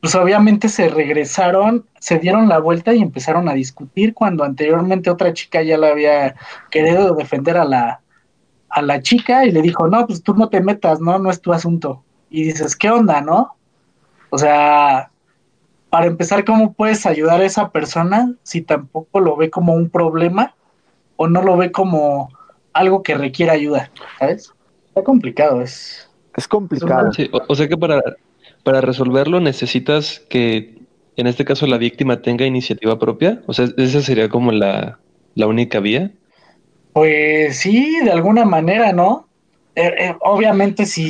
Pues obviamente se regresaron, se dieron la vuelta y empezaron a discutir cuando anteriormente otra chica ya la había querido defender a la, a la chica y le dijo, no, pues tú no te metas, no, no es tu asunto. Y dices, ¿qué onda, no? O sea, para empezar, ¿cómo puedes ayudar a esa persona si tampoco lo ve como un problema o no lo ve como algo que requiere ayuda? ¿Sabes? Está complicado, es... Es complicado. Sí, o, o, sea que para, para resolverlo necesitas que, en este caso, la víctima tenga iniciativa propia. O sea, esa sería como la, la única vía. Pues sí, de alguna manera, ¿no? Eh, eh, obviamente si,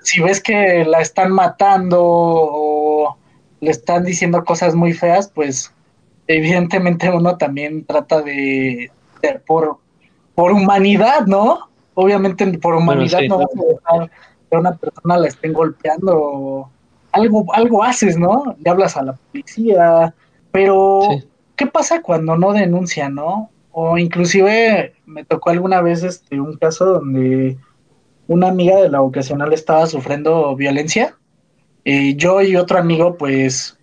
si ves que la están matando o le están diciendo cosas muy feas, pues evidentemente uno también trata de, de por, por humanidad, ¿no? Obviamente por humanidad bueno, sí. no vas a dejar que una persona la estén golpeando. Algo, algo haces, ¿no? Le hablas a la policía, pero sí. ¿qué pasa cuando no denuncia, no? O inclusive me tocó alguna vez este, un caso donde una amiga de la vocacional estaba sufriendo violencia. Y yo y otro amigo pues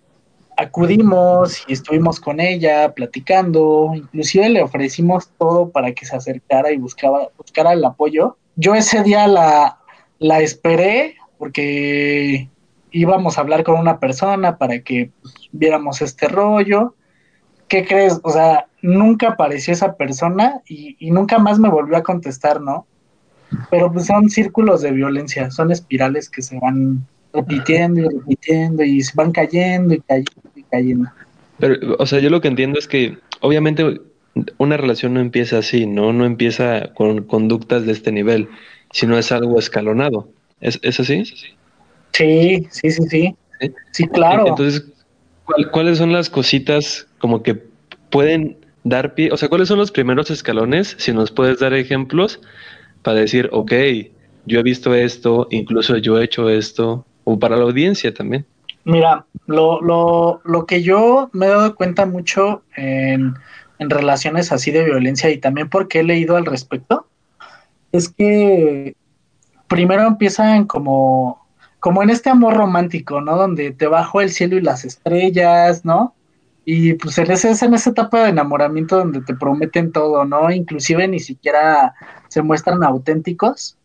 acudimos y estuvimos con ella platicando, inclusive le ofrecimos todo para que se acercara y buscaba, buscara el apoyo. Yo ese día la, la esperé porque íbamos a hablar con una persona para que pues, viéramos este rollo. ¿Qué crees? O sea, nunca apareció esa persona y, y, nunca más me volvió a contestar, ¿no? pero pues son círculos de violencia, son espirales que se van repitiendo y repitiendo y se van cayendo y cayendo Pero, o sea, yo lo que entiendo es que obviamente una relación no empieza así, ¿no? No empieza con conductas de este nivel, sino es algo escalonado. ¿Es, ¿es así? Sí, sí, sí, sí. Sí, claro. Entonces, ¿cuáles son las cositas como que pueden dar pie? O sea, ¿cuáles son los primeros escalones? Si nos puedes dar ejemplos para decir, ok, yo he visto esto, incluso yo he hecho esto, o para la audiencia también. Mira, lo, lo, lo que yo me he dado cuenta mucho en, en relaciones así de violencia y también porque he leído al respecto, es que primero empiezan como, como en este amor romántico, ¿no? Donde te bajo el cielo y las estrellas, ¿no? Y pues es en esa etapa de enamoramiento donde te prometen todo, ¿no? Inclusive ni siquiera se muestran auténticos.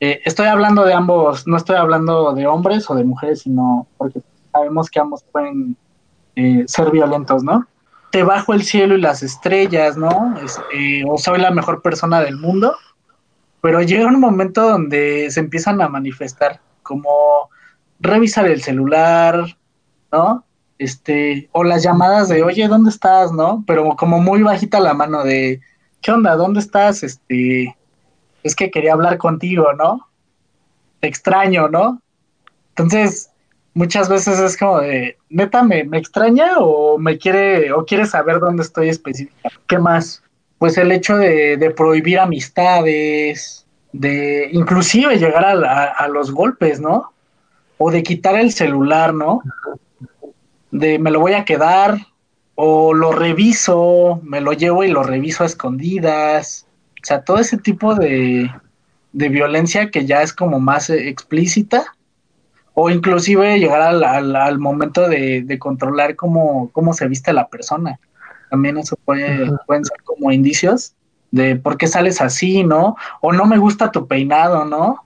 Eh, estoy hablando de ambos, no estoy hablando de hombres o de mujeres, sino porque sabemos que ambos pueden eh, ser violentos, ¿no? Te bajo el cielo y las estrellas, ¿no? Este, o soy la mejor persona del mundo, pero llega un momento donde se empiezan a manifestar, como revisar el celular, ¿no? Este, o las llamadas de, oye, ¿dónde estás? ¿No? Pero como muy bajita la mano de, ¿qué onda? ¿Dónde estás? Este, es que quería hablar contigo, ¿no? Te extraño, ¿no? Entonces, muchas veces es como de, neta, ¿me, me extraña o me quiere, o quiere saber dónde estoy específica? ¿Qué más? Pues el hecho de, prohibir amistades, de inclusive llegar a, a los golpes, ¿no? O de quitar el celular, ¿no? de me lo voy a quedar o lo reviso, me lo llevo y lo reviso a escondidas. O sea, todo ese tipo de, de violencia que ya es como más eh, explícita o inclusive llegar al, al, momento de, de, controlar cómo, cómo se viste la persona. También eso puede, pueden ser como indicios de por qué sales así, ¿no? O no me gusta tu peinado, ¿no?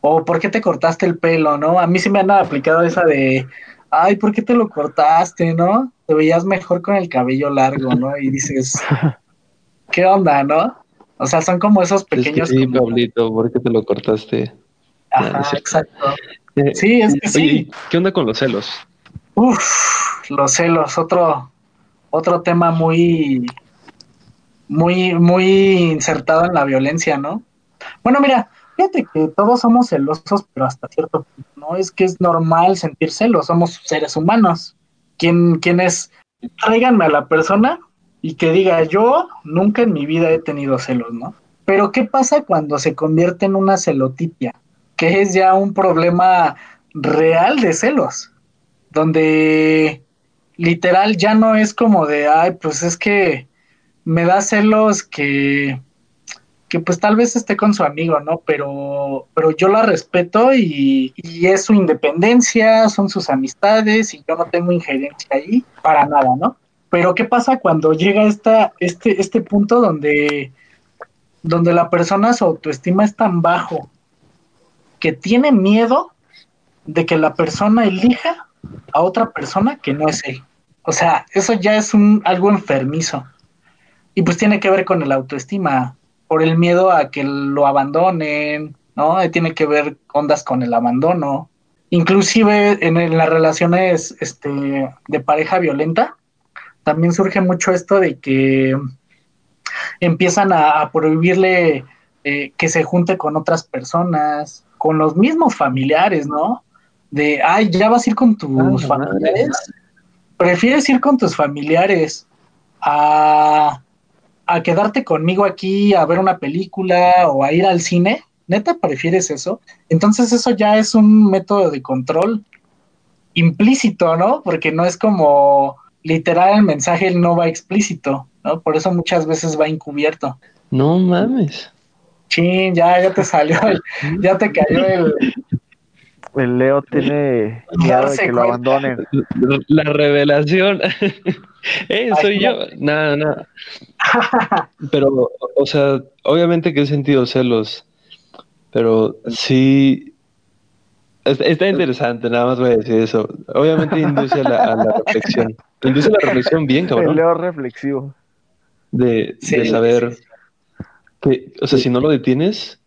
O por qué te cortaste el pelo, ¿no? A mí sí me han aplicado esa de, ay, ¿por qué te lo cortaste, no? Te veías mejor con el cabello largo, ¿no? Y dices, ¿qué onda, no? O sea, son como esos pequeños... sí, Pablito, ¿por qué te lo cortaste? Ajá, exacto. Eh, sí, es que sí. ¿Qué onda con los celos? Uf, los celos, otro, otro tema muy, muy, muy insertado en la violencia, ¿no? Bueno, mira, fíjate que todos somos celosos, pero hasta cierto punto, ¿no? Es que es normal sentir celos, somos seres humanos. Quien, quien es, tráiganme a la persona y que diga, yo nunca en mi vida he tenido celos, ¿no? Pero ¿qué pasa cuando se convierte en una celotipia? Que es ya un problema real de celos, donde literal ya no es como de, ay, pues es que me da celos que que pues tal vez esté con su amigo, ¿no? Pero, pero yo la respeto y, es su independencia, son sus amistades y yo no tengo injerencia ahí para nada, ¿no? Pero ¿qué pasa cuando llega esta, este, este punto donde, donde la persona su autoestima es tan bajo que tiene miedo de que la persona elija a otra persona que no es él? O sea, eso ya es un, algo enfermizo. Y pues tiene que ver con el autoestima por el miedo a que lo abandonen, ¿no? Tiene que ver ondas con el abandono. Inclusive en, las relaciones este, de pareja violenta, también surge mucho esto de que empiezan a, prohibirle eh, que se junte con otras personas, con los mismos familiares, ¿no? De, ay, ya vas a ir con tus familiares. Prefieres ir con tus familiares a a quedarte conmigo aquí a ver una película o a ir al cine, neta prefieres eso, entonces eso ya es un método de control implícito, ¿no? Porque no es como literal el mensaje no va explícito, ¿no? Por eso muchas veces va encubierto. No mames. Chin, ya, ya te salió, ya te cayó el, el Leo tiene miedo de que lo abandonen. La revelación. eh, soy yo. Nada, nada. Pero, o sea, obviamente que he sentido celos, pero sí. Está interesante, nada más voy a decir eso. Obviamente induce a la, reflexión. Induce a la reflexión bien, cabrón. El Leo reflexivo. De, de saber que, o sea, si no lo detienes,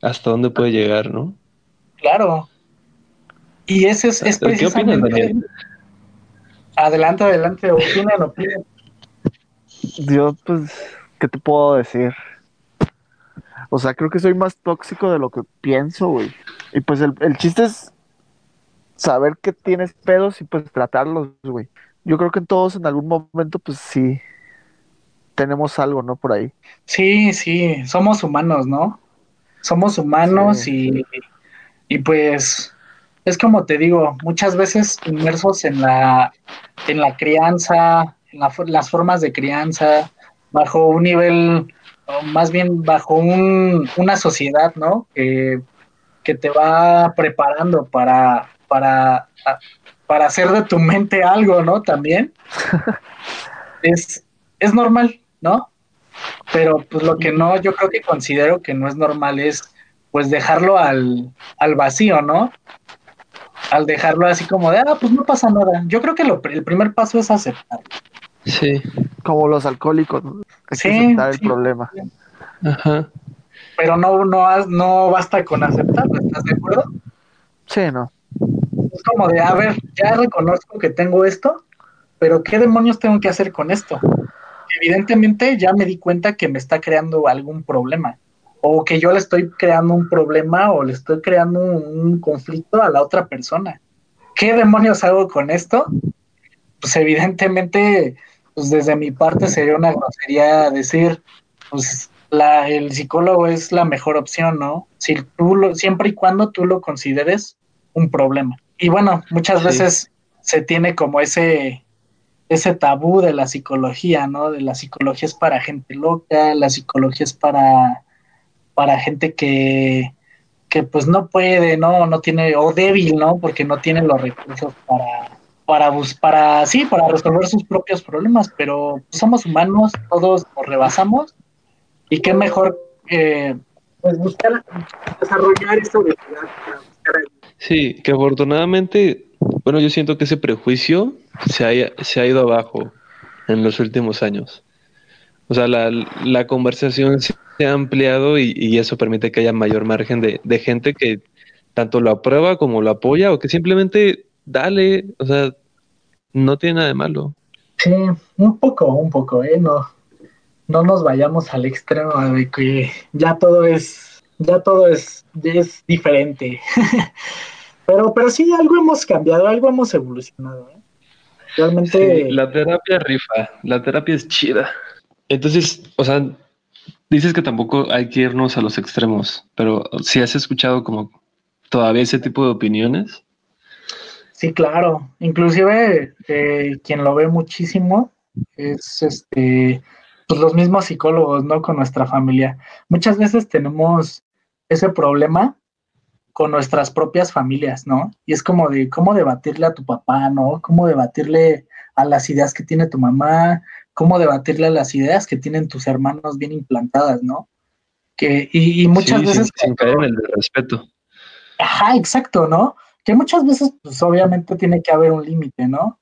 hasta dónde puede llegar, ¿no? Claro. Y ese es, es ¿Qué opinas, Daniel? Adelante, adelante, opinen, opinen. Yo, pues, ¿qué te puedo decir? O sea, creo que soy más tóxico de lo que pienso, güey. Y pues el, el chiste es saber que tienes pedos y pues tratarlos, güey. Yo creo que todos en algún momento, pues sí, tenemos algo, ¿no? Por ahí. Sí, sí, somos humanos, ¿no? Somos humanos Sí. y, y pues es como te digo, muchas veces inmersos en la, en la crianza, en la las formas de crianza, bajo un nivel, o más bien bajo un, una sociedad, ¿no? Que, que te va preparando para, para, para hacer de tu mente algo, ¿no? También. Es, es normal, ¿no? Pero pues lo que no, yo creo que considero que no es normal es pues dejarlo al, al vacío, ¿no? Al dejarlo así como de, ah, pues no pasa nada. Yo creo que lo, el primer paso es aceptar. Sí, Como los alcohólicos, ¿no? Hay Sí, que aceptar el sí. problema. ajá. Pero no, no, has- no basta con aceptarlo, ¿estás de acuerdo? Sí, no. Es como de, a ver, ya reconozco que tengo esto, pero ¿qué demonios tengo que hacer con esto? Evidentemente ya me di cuenta que me está creando algún problema, o que yo le estoy creando un problema o le estoy creando un, conflicto a la otra persona. ¿Qué demonios hago con esto? Pues evidentemente, pues desde mi parte sería una grosería decir, pues la, el psicólogo es la mejor opción, ¿no? Si tú lo, siempre y cuando tú lo consideres un problema. Y bueno, muchas Sí. veces se tiene como ese, ese tabú de la psicología, ¿no? De la psicología es para gente loca, la psicología es para, para gente que, que pues no puede, ¿no? No tiene, o débil, ¿no? Porque no tiene los recursos para, para, bus- para, sí, para resolver sus propios problemas, pero somos humanos, todos nos rebasamos, y qué mejor, eh, pues buscar, desarrollar esta habilidad. Sí, que afortunadamente, bueno, yo siento que ese prejuicio se ha, se ha ido abajo en los últimos años. O sea, la, la conversación se ha ampliado y, y eso permite que haya mayor margen de, de gente que tanto lo aprueba como lo apoya o que simplemente dale, o sea, no tiene nada de malo. Sí, un poco, un poco, ¿eh? No, no nos vayamos al extremo de que ya todo es, ya todo es, es diferente. pero, pero sí, algo hemos cambiado, algo hemos evolucionado, ¿eh? Realmente, Sí, la terapia rifa, la terapia es chida. Entonces, o sea, dices que tampoco hay que irnos a los extremos, pero si has escuchado como todavía ese tipo de opiniones, sí, claro. Inclusive, eh, quien lo ve muchísimo es este, pues los mismos psicólogos, ¿no? Con nuestra familia. Muchas veces tenemos ese problema con nuestras propias familias, ¿no? Y es como de cómo debatirle a tu papá, ¿no? Cómo debatirle a las ideas que tiene tu mamá, cómo debatirle a las ideas que tienen tus hermanos bien implantadas, ¿no? Que, y, y muchas sí, veces... sin, sin caer en el respeto. Ajá, exacto, ¿no? Que muchas veces, pues obviamente tiene que haber un límite, ¿no?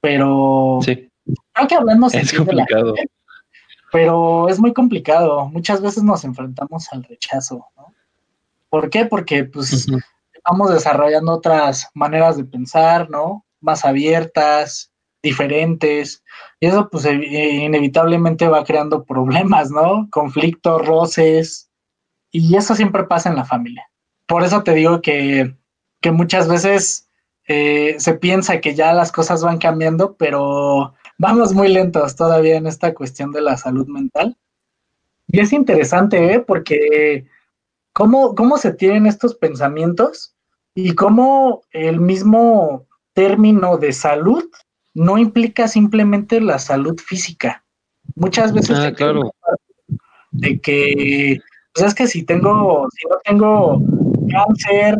Pero Sí, creo que hablando es complicado. gente, pero es muy complicado. Muchas veces nos enfrentamos al rechazo. ¿Por qué? Porque pues Ujú. vamos desarrollando otras maneras de pensar, ¿no? Más abiertas, diferentes. Y eso pues eh, inevitablemente va creando problemas, ¿no? Conflictos, roces. Y eso siempre pasa en la familia. Por eso te digo que, que muchas veces eh, se piensa que ya las cosas van cambiando, pero vamos muy lentos todavía en esta cuestión de la salud mental. Y es interesante, ¿eh? Porque cómo, cómo se tienen estos pensamientos y cómo el mismo término de salud no implica simplemente la salud física. Muchas veces Ah, claro. de que, pues es que si tengo, si no tengo cáncer,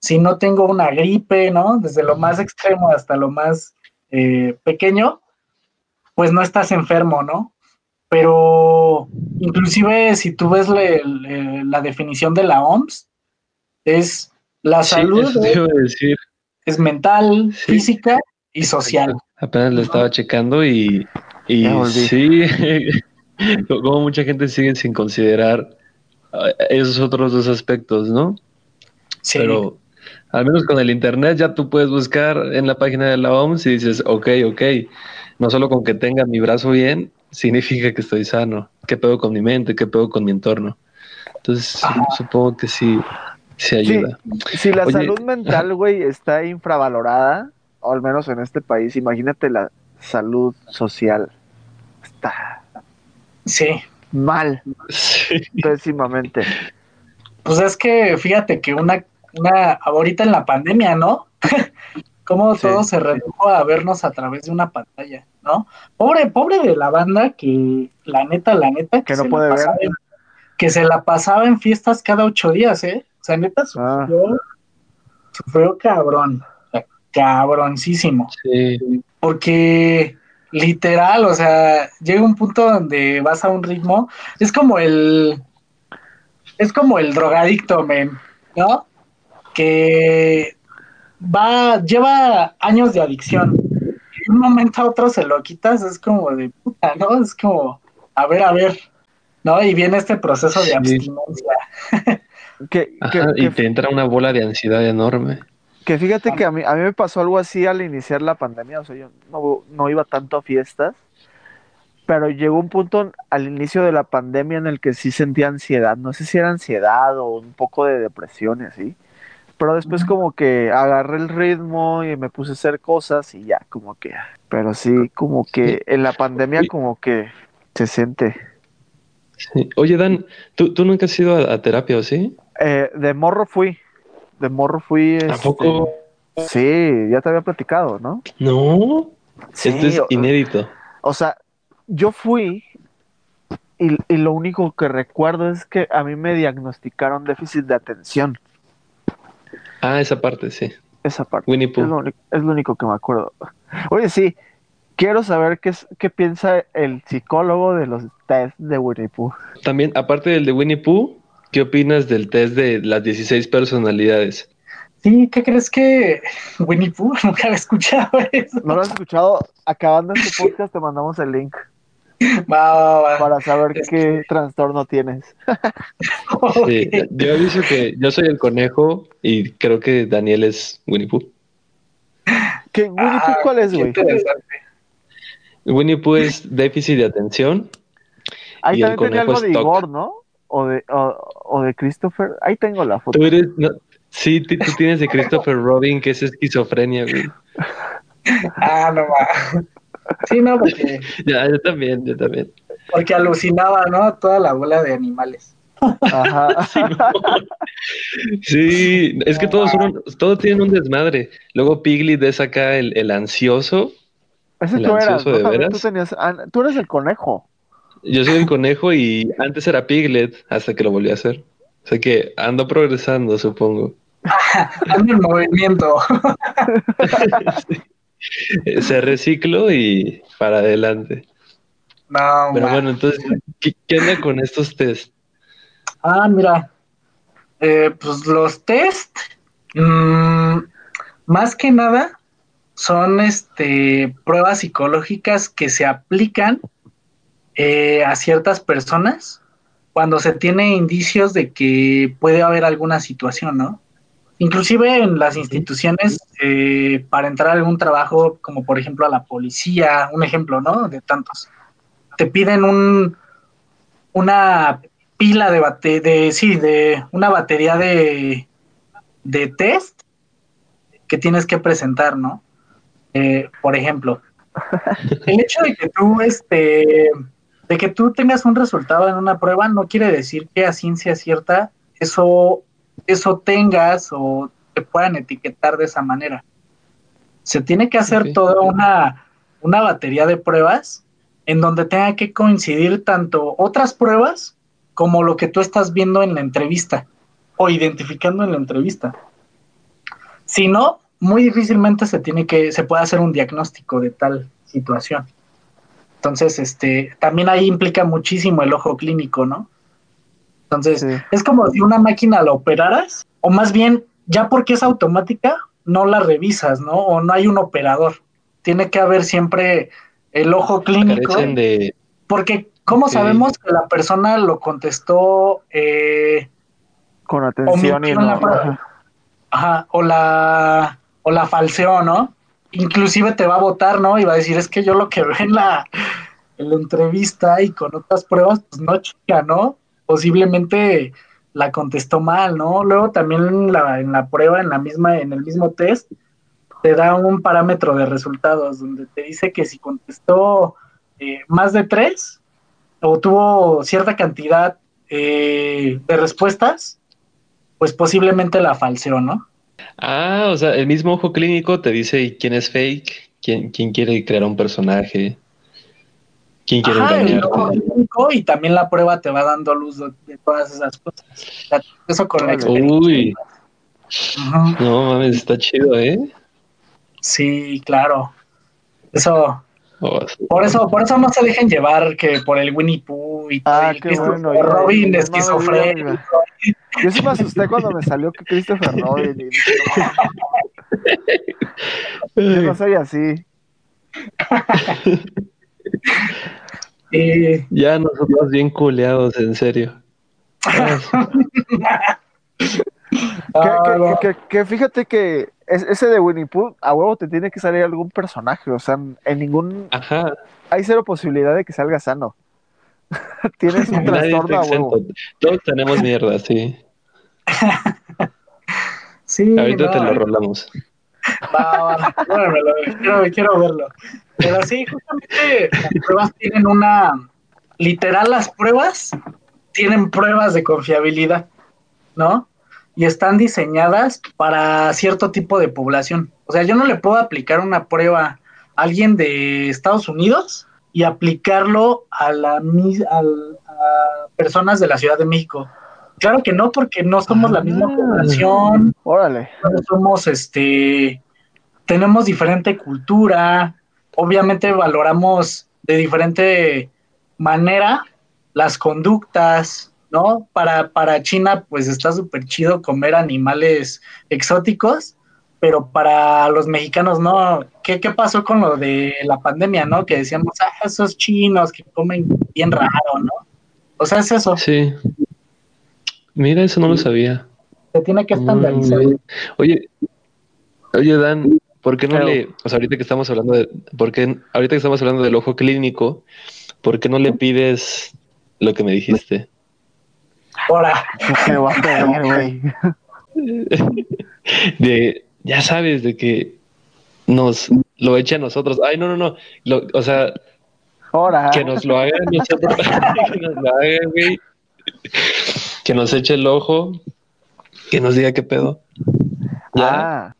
si no tengo una gripe, ¿no? Desde lo más extremo hasta lo más eh, pequeño, pues no estás enfermo, ¿no? Pero inclusive si tú ves le- le- la definición de la OMS, es la Sí, salud eso te es, iba a decir. es mental, Sí. física y social. Apenas lo estaba checando y, y sí, como mucha gente sigue sin considerar esos otros dos aspectos, ¿no? Sí. Pero al menos con el internet ya tú puedes buscar en la página de la OMS y dices, ok, ok, no solo con que tenga mi brazo bien, significa que estoy sano. ¿Qué pedo con mi mente? ¿Qué pedo con mi entorno? Entonces, supongo que sí, sí ayuda. si la salud mental, güey, está infravalorada, o al menos en este país, imagínate la salud social. Está Sí. mal, Sí. pésimamente. Pues es que fíjate que una, una ahorita en la pandemia, ¿no? Cómo Sí, todo se redujo a vernos a través de una pantalla, ¿no? Pobre, pobre de la banda que la neta, la neta, Que no se la puede ver. pasaba en- que se la pasaba en fiestas cada ocho días, ¿eh? O sea, neta Ah. sufrió, sufrió cabrón, o sea, cabroncísimo. Sí. porque literal, o sea, llega un punto donde vas a un ritmo, es como el, es como el drogadicto, men, ¿no? Que va, lleva años de adicción y de un momento a otro se lo quitas, es como de puta, ¿no? Es como, a ver, a ver, ¿no? Y viene este proceso de abstinencia. Que, que- Ajá, y que- te entra una bola de ansiedad enorme. que fíjate que a mí, a mí me pasó algo así al iniciar la pandemia, o sea, yo no, no iba tanto a fiestas, pero llegó un punto al inicio de la pandemia en el que sí sentía ansiedad, no sé si era ansiedad o un poco de depresión y así, pero después como que agarré el ritmo y me puse a hacer cosas y ya, como que, pero sí, como que en la pandemia como que se siente. Sí. Oye, Dan, ¿tú, tú nunca has ido a, a terapia o sí? Eh, de morro fui, de morro fui, ¿A este, poco? sí, ya te había platicado, ¿no? No. Sí, Esto es o- inédito. O sea, yo fui y, y lo único que recuerdo es que a mí me diagnosticaron déficit de atención. Ah, esa parte, sí. Esa parte. Winnie Es Pooh. lo, único, es lo único que me acuerdo. Oye, sí, quiero saber qué, es- qué piensa el psicólogo de los test de Winnie Pooh. También, aparte del de Winnie Pooh, ¿qué opinas del test de las 16 personalidades? Sí, ¿qué crees que Winnie Pooh nunca había escuchado eso? ¿No lo has escuchado? Acabando este podcast te mandamos el link Va, va, va. para saber Es qué trastorno tienes. Sí, Ok. yo aviso que yo soy el conejo y creo que Daniel es Winnie Pooh. ¿Qué, Winnie Pooh Ah, cuál es, güey? Winnie Pooh es déficit de atención. Ahí y el también tenía conejo algo de. Igor, ¿no? O de, o, o de Christopher. Ahí tengo la foto. Tú eres, no, sí, tú, tú tienes de Christopher Robin, que es esquizofrenia, güey. Ah, no va. Sí, no, porque, Ya, yo también, yo también. porque alucinaba, ¿no? Toda la bola de animales. Ajá. Sí, es que todos son, todos tienen un desmadre. Luego Piglet es acá el, el ansioso. Ese ¿El tú ansioso. Tú, tenías, tú eres el conejo. Yo soy el conejo y antes era Piglet hasta que lo volví a hacer. O sea que ando progresando, supongo. Ando en movimiento. Eh, Se reciclo y para adelante. No, Pero bueno, entonces, ¿qué, qué onda con estos test? Ah, mira. Eh, pues los test, mm, más que nada, son este pruebas psicológicas que se aplican eh, a ciertas personas cuando se tiene indicios de que puede haber alguna situación, ¿no? Inclusive en las instituciones eh, para entrar a algún trabajo, como por ejemplo a la policía, un ejemplo, ¿no? De tantos. Te piden un una pila de bate de sí, de una batería de de test que tienes que presentar, ¿no? Eh, por ejemplo, el hecho de que tú este de que tú tengas un resultado en una prueba no quiere decir que a ciencia cierta eso eso tengas o te puedan etiquetar de esa manera. Se tiene que hacer toda una, una batería de pruebas en donde tenga que coincidir tanto otras pruebas como lo que tú estás viendo en la entrevista o identificando en la entrevista. Si no, muy difícilmente se tiene que, se puede hacer un diagnóstico de tal situación. Entonces, este, también ahí implica muchísimo el ojo clínico, ¿no? Entonces, Sí. es como si una máquina la operaras, o más bien, ya porque es automática, no la revisas, ¿no? O no hay un operador. Tiene que haber siempre el ojo clínico, de... porque ¿Cómo sabemos que la persona lo contestó eh, con atención y no, ajá. o la o la falseó, ¿no? Inclusive te va a votar, ¿no? Y va a decir, es que yo lo que veo en la, en la entrevista y con otras pruebas, pues no chica, ¿no? Posiblemente la contestó mal, ¿no? Luego también en la, prueba, en la misma, en el mismo test, te da un parámetro de resultados donde te dice que si contestó eh, más de tres o tuvo cierta cantidad eh, de respuestas, pues posiblemente la falseó, ¿no? Ah, o sea, el mismo ojo clínico te dice quién es fake, quién, quién quiere crear un personaje, quién quiere Ajá, el ojo clínico y también la prueba te va dando luz de, todas esas cosas. Eso con la Uy. No mames, está chido, ¿eh? Sí, claro. Eso. Oh, por eso, por eso no se dejen llevar que por el Winnie Pooh y ah, qué bueno, Robin esquizofrénico. Yo sí me asusté cuando me salió que Christopher Robin. Y... Yo no soy así. Ya nosotros bien culeados, en serio. que, fíjate que ese de Winnie Pooh, a huevo te tiene que salir algún personaje, o sea, en ningún... Ajá. Hay cero posibilidad de que salga sano. Tienes un trastorno a huevo. Todos tenemos mierda, sí. sí. Ahorita te lo rolamos. Quiero, quiero verlo. Pero sí, justamente las pruebas tienen una... Literal, las pruebas tienen pruebas de confiabilidad, ¿no? y están diseñadas para cierto tipo de población. O sea, yo no le puedo aplicar una prueba a alguien de Estados Unidos y aplicarlo a, la, a, personas de la Ciudad de México. Claro que no, porque no somos la misma ah. población. Órale. No somos, este, tenemos diferente cultura. Obviamente valoramos de diferente manera las conductas, ¿no? Para, para China, pues está súper chido comer animales exóticos, pero para los mexicanos, no. ¿Qué, ¿Qué, pasó con lo de la pandemia, no? Que decíamos, ah, esos chinos que comen bien raro, ¿no? O sea, es eso. Sí. Mira, eso no lo sabía. Se tiene que estandarizar. Oye, oye, Dan, ¿por qué no le, o sea, ahorita que estamos hablando de, porque ahorita que estamos hablando del ojo clínico, ¿por qué no le pides lo que me dijiste? Hola. De, ya sabes, de que nos lo eche a nosotros. Ay, no, no, no. o sea, que nos lo hagan nosotros. que nos lo hagan, güey. Que nos eche el ojo. Que nos diga qué pedo. ¿Ya? Ah,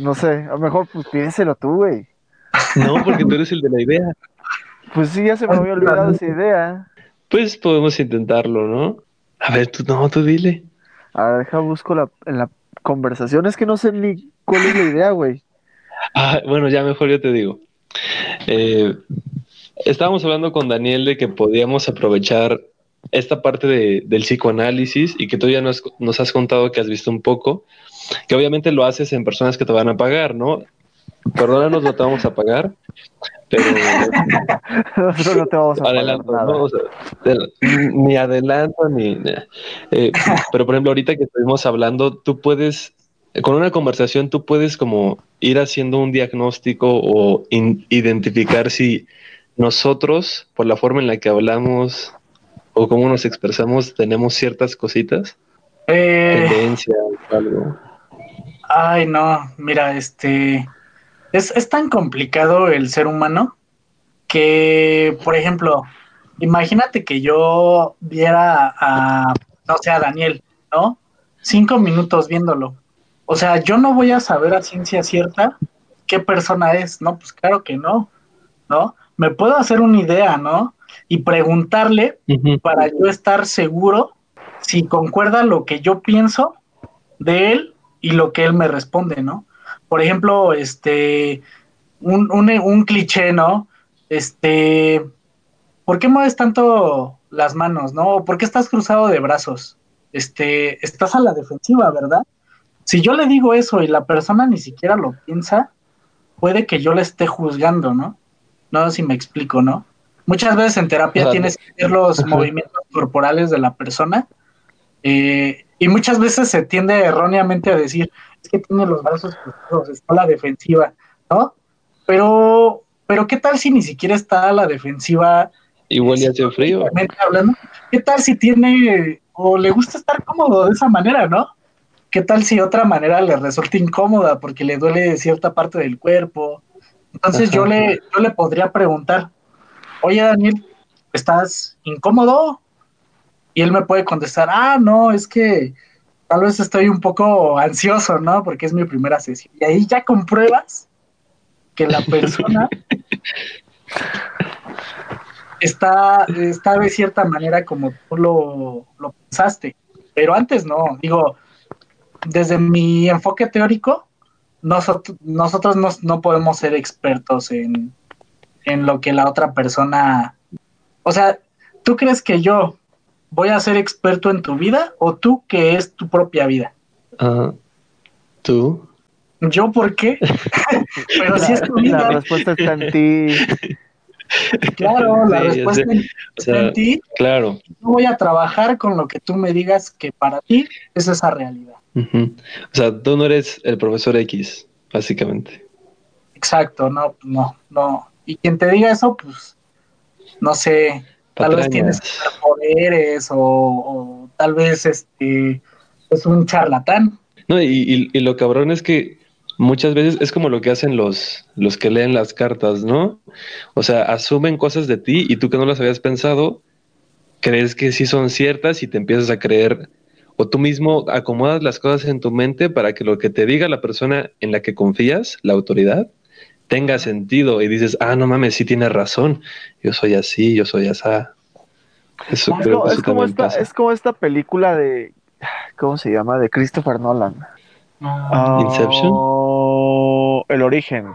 no sé. A lo mejor, pues pídeselo tú, güey. No, porque tú eres el de la idea. Pues sí, ya se me había olvidado esa idea. Pues podemos intentarlo, ¿no? A ver, tú no, tú dile. A ver, deja busco la, en la conversación. Es que no sé ni cuál es la idea, güey. Ah, bueno, ya mejor yo te digo. Eh, estábamos hablando con Daniel de que podíamos aprovechar esta parte de, del psicoanálisis y que tú ya nos, nos has contado que has visto un poco, que obviamente lo haces en personas que te van a pagar, ¿no? Perdónanos, no te vamos a pagar, pero nosotros no te vamos a pagar ni adelanto ni eh, pero por ejemplo ahorita que estuvimos hablando tú puedes con una conversación tú puedes como ir haciendo un diagnóstico o identificar si nosotros por la forma en la que hablamos o cómo nos expresamos tenemos ciertas cositas eh, tendencias algo ay no mira este es, tan complicado el ser humano que, por ejemplo, imagínate que yo viera a, no sé, a Daniel, ¿no? Cinco minutos viéndolo. O sea, yo no voy a saber a ciencia cierta qué persona es, ¿no? Pues claro que no, ¿no? Me puedo hacer una idea, ¿no? Y preguntarle para yo estar seguro si concuerda lo que yo pienso de él y lo que él me responde, ¿no? por ejemplo, este, un, un, cliché, ¿no? Este, ¿por qué mueves tanto las manos, no? ¿Por qué estás cruzado de brazos? Este, estás a la defensiva, ¿verdad? Si yo le digo eso y la persona ni siquiera lo piensa, puede que yo le esté juzgando, ¿no? No sé si me explico, ¿no? Muchas veces en terapia tienes que ver los movimientos corporales de la persona eh, y muchas veces se tiende erróneamente a decir, es que tiene los brazos cruzados, está a la defensiva, ¿no? Pero, pero ¿qué tal si ni siquiera está a la defensiva? Igual ya hace frío. Hablando, ¿Qué tal si tiene o le gusta estar cómodo de esa manera, ¿no? ¿Qué tal si otra manera le resulta incómoda porque le duele cierta parte del cuerpo? Entonces yo le, yo le podría preguntar, oye Daniel, ¿estás incómodo? Y él me puede contestar, ah, no, es que tal vez estoy un poco ansioso, ¿no? Porque es mi primera sesión. Y ahí ya compruebas que la persona está, está de cierta manera como tú lo, lo pensaste. Pero antes no, digo, desde mi enfoque teórico, nosotros, nosotros no, no podemos ser expertos en, en lo que la otra persona... O sea, ¿tú crees que yo voy a ser experto en tu vida o tú que es tu propia vida? Ah, ¿Tú? ¿Yo por qué? Pero si es tu vida. La respuesta está en ti. Claro, la respuesta está en ti. Claro. Yo voy a trabajar con lo que tú me digas que para ti es esa realidad. O sea, tú no eres el profesor X, básicamente. Exacto, no, no, no. Y quien te diga eso, pues, no sé, tal vez tienes poderes o, tal vez este es un charlatán. No, y, y, lo cabrón es que muchas veces es como lo que hacen los, los que leen las cartas, ¿no? O sea, asumen cosas de ti y tú que no las habías pensado, crees que sí son ciertas y te empiezas a creer o tú mismo acomodas las cosas en tu mente para que lo que te diga la persona en la que confías, la autoridad, tenga sentido y dices, ah, no mames, sí tienes razón, yo soy así, yo soy así. Eso es, como, es, como esta, es como esta película de, ¿cómo se llama? De Christopher Nolan. Ah. Inception. Oh, el origen.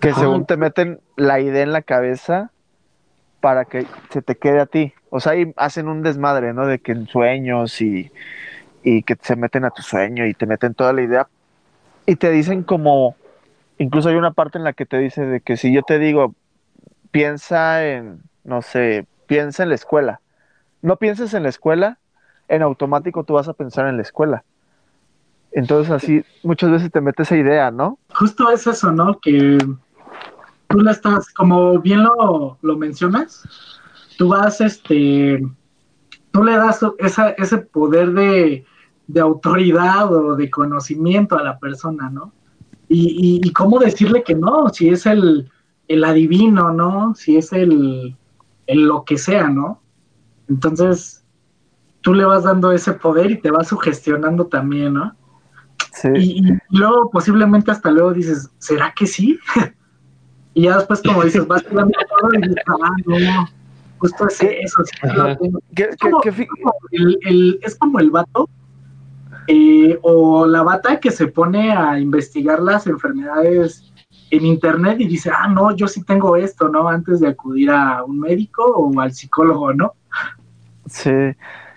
Que según te meten la idea en la cabeza para que se te quede a ti. O sea, y hacen un desmadre, ¿no? De que en sueños y y que se meten a tu sueño y te meten toda la idea y te dicen como, incluso hay una parte en la que te dice de que si yo te digo, piensa en, no sé, piensa en la escuela, no pienses en la escuela, en automático tú vas a pensar en la escuela. Entonces así muchas veces te metes esa idea, ¿no? Justo es eso, ¿no? Que tú la estás, como bien lo, lo mencionas, tú vas, este, tú le das esa, ese poder de, de autoridad o de conocimiento a la persona, ¿no? Y, cómo decirle que no, si es el, adivino, ¿no? Si es el, lo que sea, ¿no? Entonces, tú le vas dando ese poder y te vas sugestionando también, ¿no? Sí. Y, luego posiblemente hasta luego dices, ¿será que sí? y ya después como dices, vas tirando todo y dices, ah, no, justo es eso. es, como, el, vato eh, o la bata que se pone a investigar las enfermedades en internet y dice, ah, no, yo sí tengo esto, ¿no? Antes de acudir a un médico o al psicólogo, ¿no? Sí,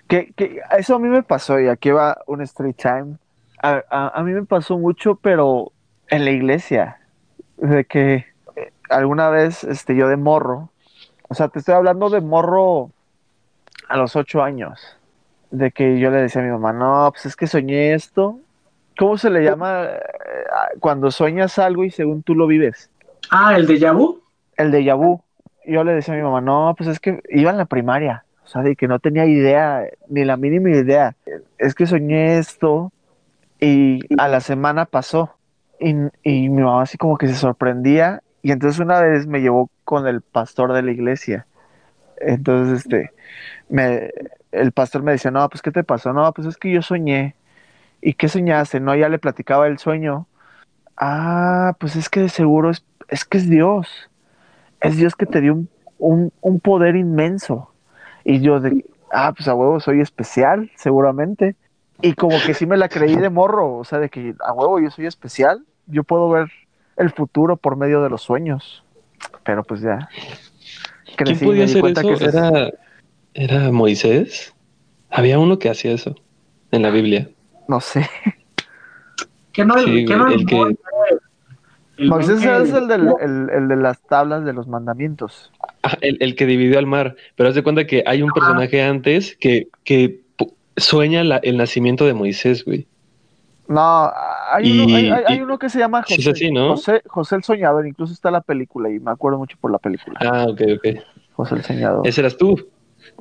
que, eso a mí me pasó y aquí va un street time. A, mí me pasó mucho, pero en la iglesia, de que eh, alguna vez este, yo de morro, o sea, te estoy hablando de morro a los ocho años de que yo le decía a mi mamá, no, pues es que soñé esto. ¿Cómo se le llama eh, cuando sueñas algo y según tú lo vives? Ah, el de Yabu. El de Yabu. Yo le decía a mi mamá, no, pues es que iba en la primaria, o sea, de que no tenía idea, ni la mínima idea. Es que soñé esto y a la semana pasó. Y, y mi mamá así como que se sorprendía y entonces una vez me llevó con el pastor de la iglesia. Entonces, este, me, el pastor me decía, no, pues ¿qué te pasó? No, pues es que yo soñé. ¿Y qué soñaste? No, ya le platicaba el sueño. Ah, pues es que de seguro es, es que es Dios. Es Dios que te dio un, un, poder inmenso. Y yo de, ah, pues a huevo soy especial, seguramente. Y como que sí me la creí de morro, o sea, de que a huevo yo soy especial, yo puedo ver el futuro por medio de los sueños. Pero pues ya. ¿Quién podía hacer eso? Era, ¿Era Moisés? Había uno que hacía eso en la Biblia. No sé. Que no, el, que no el, El men Moisés que- es el, del- el- el de las tablas de los mandamientos. Ah, el, el que dividió al mar, pero haz de cuenta que hay un personaje antes que, que sueña la- el nacimiento de Moisés, güey. No, hay, Y- uno, hay, hay- hay uno que se llama sí José, es así, ¿no? José, José el Soñador, incluso está la película y me acuerdo mucho por la película. Ah, ok, ok. José el Soñador. Ese eras tú.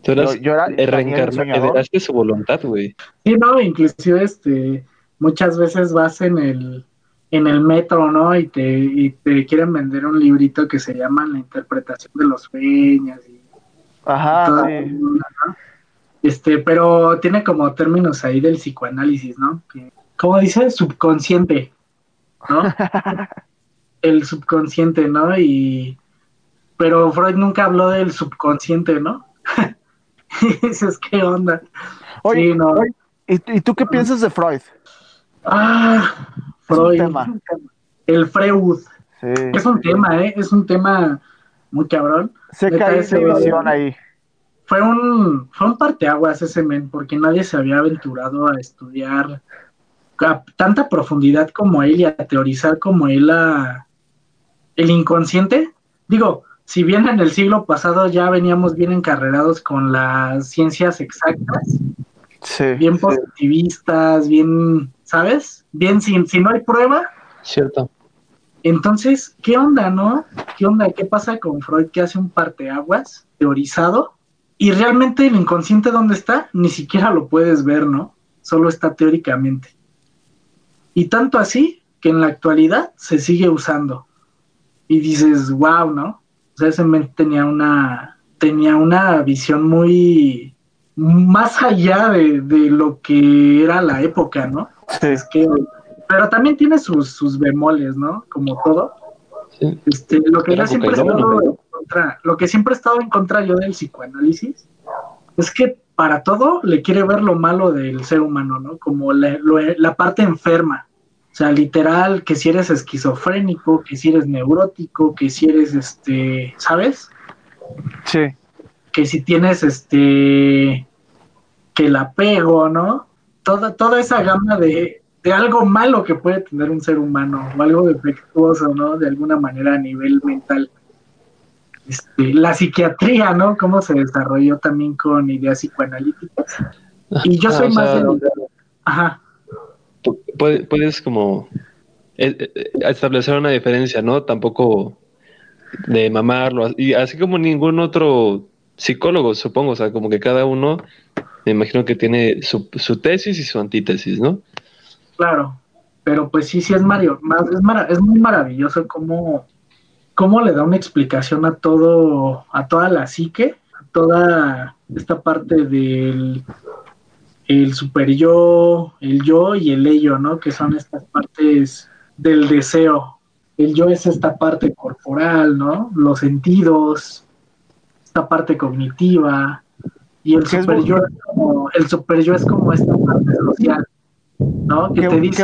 Tú eras Yo- yo era heredaste su voluntad, güey. Sí, no, inclusive este, muchas veces vas en el, en el metro, ¿no? Y te, y te quieren vender un librito que se llama La interpretación de los sueños. Y Ajá, toda- sí. ¿no? Este, pero tiene como términos ahí del psicoanálisis, ¿no? Que, como dice, subconsciente, ¿no? el subconsciente, ¿no? Y pero Freud nunca habló del subconsciente, ¿no? Y dices, ¿qué onda? Oye, sí, no. ¿y, y tú qué piensas de Freud? Ah, Es un Freud. tema. El Freud. Sí. Es un tema, ¿eh? Es un tema muy cabrón. Sé que hay división ahí. Fue un, fue un parteaguas ese men, porque nadie se había aventurado a estudiar a tanta profundidad como él y a teorizar como él a, el inconsciente. Digo, si bien en el siglo pasado ya veníamos bien encarrerados con las ciencias exactas, Sí. bien positivistas, bien, ¿sabes? Bien, sin, si no hay prueba, Cierto. Entonces, ¿qué onda, no? ¿Qué onda? ¿Qué pasa con Freud que hace un parteaguas teorizado? Y realmente el inconsciente, ¿dónde está? Ni siquiera lo puedes ver, ¿no? Solo está teóricamente. Y tanto así que en la actualidad se sigue usando. Y dices, wow, ¿no? O sea, ese men tenía una, tenía una visión muy más allá de, de lo que era la época, ¿no? Sí. Es que, pero también tiene sus, sus bemoles, ¿no? Como todo. Sí. Este, lo que yo siempre he estado en contra, lo que siempre he estado en contra yo del psicoanálisis es que para todo le quiere ver lo malo del ser humano, ¿no? Como la, lo- la parte enferma. O sea, literal, que si eres esquizofrénico, que si eres neurótico, que si eres este, ¿sabes? Sí. que si tienes este que el apego, ¿no? Toda, toda esa gama de, de algo malo que puede tener un ser humano, o algo defectuoso, ¿no? De alguna manera a nivel mental. Este, la psiquiatría, ¿no? Cómo se desarrolló también con ideas psicoanalíticas. Y yo Ah, soy o más sea, de... Ajá, Pu- puede- Puedes como eh, eh, establecer una diferencia, ¿no? Tampoco de mamarlo, y así como ningún otro psicólogo, supongo, o sea, como que cada uno, me imagino que tiene su, su tesis y su antítesis, ¿no? claro. Pero pues sí, sí es Mario, es, es muy maravilloso cómo, cómo le da una explicación a todo, a toda la psique, a toda esta parte del el super yo, el yo y el ello, ¿no? Que son estas partes del deseo. El yo es esta parte corporal, ¿no? Los sentidos, esta parte cognitiva. Y el super yo es como, el super yo es como esta parte social, ¿no? Que Que- te dice,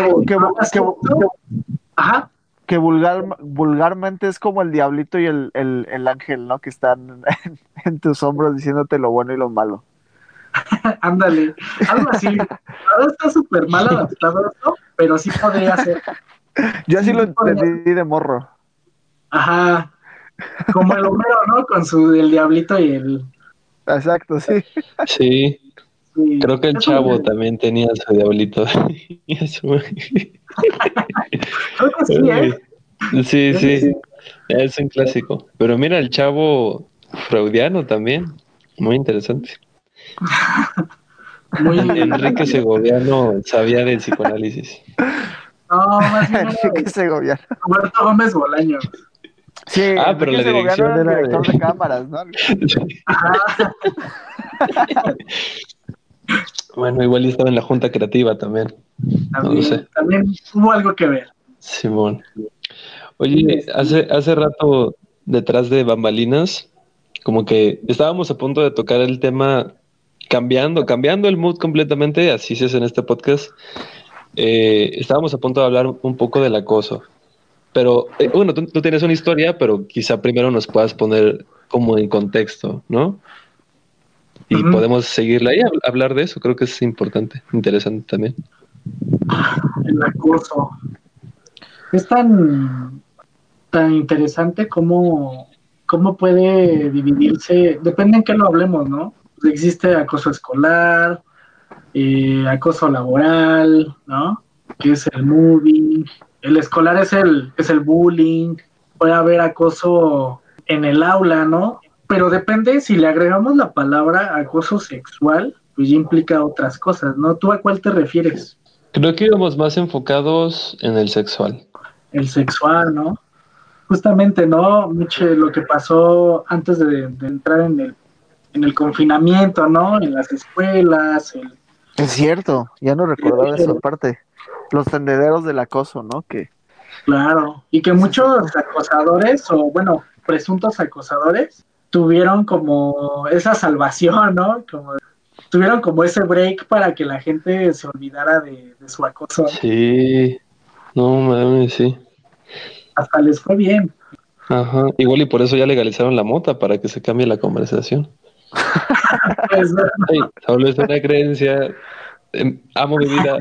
que- vulgar, vulgarmente es como el diablito y el, el, el ángel, ¿no? Que están en, en tus hombros diciéndote lo bueno y lo malo. ándale, algo así. Ahora está súper mal adaptado esto, pero sí podría ser. Yo así Sí, lo podría- entendí de morro. Ajá. Como el Homero, ¿no? Con su el diablito y el. Exacto, sí. Sí, sí. creo que el Eso chavo también tenía su diablito. Creo que sí, ¿eh? Sí, sí, es un clásico. Pero mira, el chavo freudiano también, muy interesante. Muy. Enrique Segoviano sabía del psicoanálisis. No, más bien Enrique Segoviano. Roberto Gómez Bolaño. Sí, Ah, pero la dirección era el era de- director de cámaras, ¿no? Bueno, igual estaba en la junta creativa también. También, No sé. también hubo algo que ver. Simón. Oye, hace, hace rato detrás de bambalinas, como que estábamos a punto de tocar el tema cambiando, cambiando el mood completamente, así se hace en este podcast. Eh, estábamos a punto de hablar un poco del acoso. Pero, eh, bueno, tú, tú tienes una historia, pero quizá primero nos puedas poner como en contexto, ¿no? Y podemos seguirla hab- hablar de eso, creo que es importante, interesante también. El acoso. Es tan. tan interesante cómo, cómo puede dividirse, depende en qué lo hablemos, ¿no? Existe acoso escolar, eh, acoso laboral, ¿no? Que es el moving, el escolar es el, es el bullying, puede haber acoso en el aula, ¿no? Pero depende si le agregamos la palabra acoso sexual, pues ya implica otras cosas, ¿no? ¿Tú a cuál te refieres? Creo que íbamos más enfocados en el sexual. El sexual, ¿no? Justamente, ¿no? Mucho lo que pasó antes de, entrar en el, en el confinamiento, ¿no? En las escuelas. Es cierto, ya no recordaba esa parte. Los tendederos del acoso, ¿no? Que... Claro, y que muchos acosadores, o bueno, presuntos acosadores, tuvieron como esa salvación, ¿no? Como tuvieron como ese break para que la gente se olvidara de, su acoso. Sí, no mames, sí. Hasta les fue bien. Ajá, igual y por eso ya legalizaron la mota para que se cambie la conversación. Pues, solo es una creencia. Em, amo mi vida.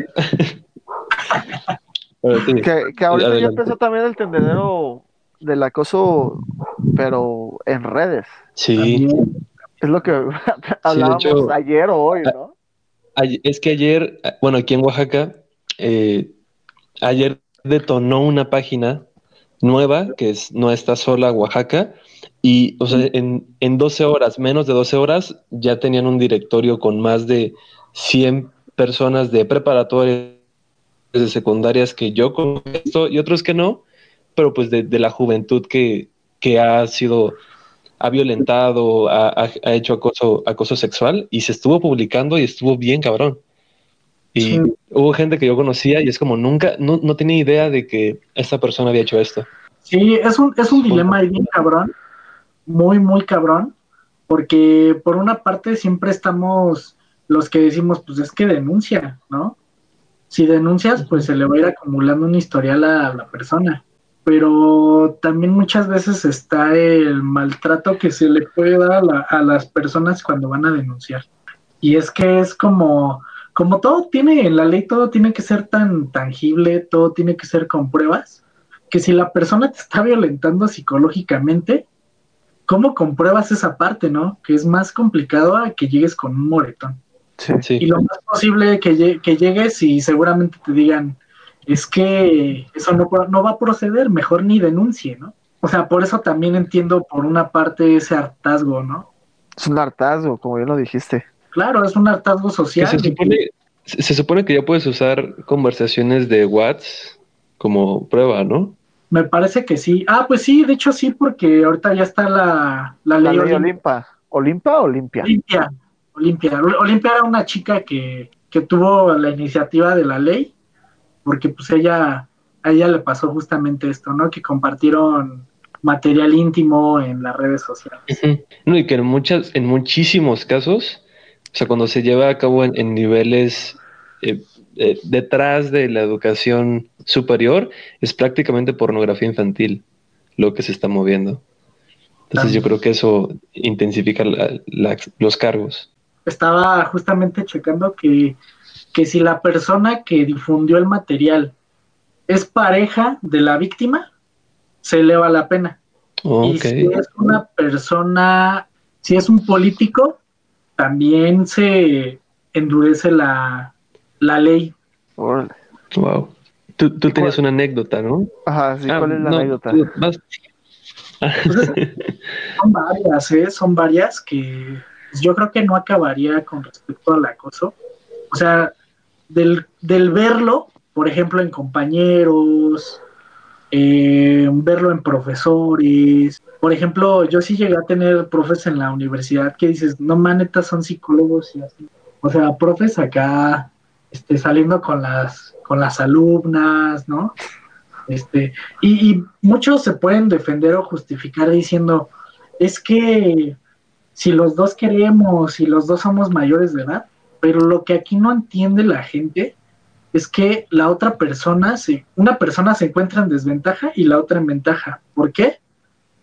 que, que ahorita ya empezó también el tendedero del acoso, pero en redes. Sí. Es lo que hablábamos ayer o hoy, ¿no? Es que ayer, bueno, aquí en Oaxaca, eh, ayer detonó una página nueva que es No está sola Oaxaca y, o sea, en, en 12 horas, menos de 12 horas, ya tenían un directorio con más de 100 personas de preparatorias, de secundarias que yo conozco y otros que no, pero pues de, de la juventud que, que ha sido ha violentado, ha, hecho acoso, acoso sexual y se estuvo publicando y estuvo bien cabrón. Y hubo gente que yo conocía y es como nunca, no, no tenía idea de que esta persona había hecho esto. Sí, es un, es un dilema bien cabrón, muy, muy cabrón, porque por una parte siempre estamos los que decimos, pues es que denuncia, ¿no? Si denuncias, pues se le va a ir acumulando un historial a la persona pero también muchas veces está el maltrato que se le puede dar a, las personas cuando van a denunciar. Y es que es como, como todo tiene, en la ley todo tiene que ser tan tangible, todo tiene que ser con pruebas, que si la persona te está violentando psicológicamente, ¿cómo compruebas esa parte, no? Que es más complicado a que llegues con un moretón. Sí. Y lo más posible que, que llegues y seguramente te digan, es que eso no, no va a proceder, mejor ni denuncie, ¿no? O sea, por eso también entiendo por una parte ese hartazgo, ¿no? Es un hartazgo, como ya lo dijiste. Claro, es un hartazgo social. Se supone, que ya puedes usar conversaciones de WhatsApp como prueba, ¿no? Me parece que sí. Ah, pues sí, de hecho sí, porque ahorita ya está la, la ley, la ley Olimpa. ¿Olimpa o Olimpia? Olimpia. Olimpia. Olimpia era una chica que, que tuvo la iniciativa de la ley porque pues ella, a ella le pasó justamente esto, ¿no? Que compartieron material íntimo en las redes sociales. No, y que en muchas, en muchísimos casos, o sea, cuando se lleva a cabo en, niveles eh, eh, detrás de la educación superior, es prácticamente pornografía infantil lo que se está moviendo. Entonces yo creo que eso intensifica los cargos. Estaba justamente checando que que si la persona que difundió el material es pareja de la víctima, se eleva la pena. Y si es una persona, si es un político, también se endurece la, ley. Wow. Tú, tú tenías una anécdota, ¿no? Ajá, sí, ¿cuál es la anécdota? son varias, ¿eh? Son varias que yo creo que no acabaría con respecto al acoso. O sea, del, del verlo, por ejemplo, en compañeros, eh, verlo en profesores. Por ejemplo, yo sí llegué a tener profes en la universidad que dices, no manetas, son psicólogos y así. O sea, profes acá, este, saliendo con las, con las alumnas, ¿no? Este, y, muchos se pueden defender o justificar diciendo, es que si los dos queremos, si los dos somos mayores de edad, pero lo que aquí no entiende la gente es que la otra persona, se, una persona se encuentra en desventaja y la otra en ventaja. ¿Por qué?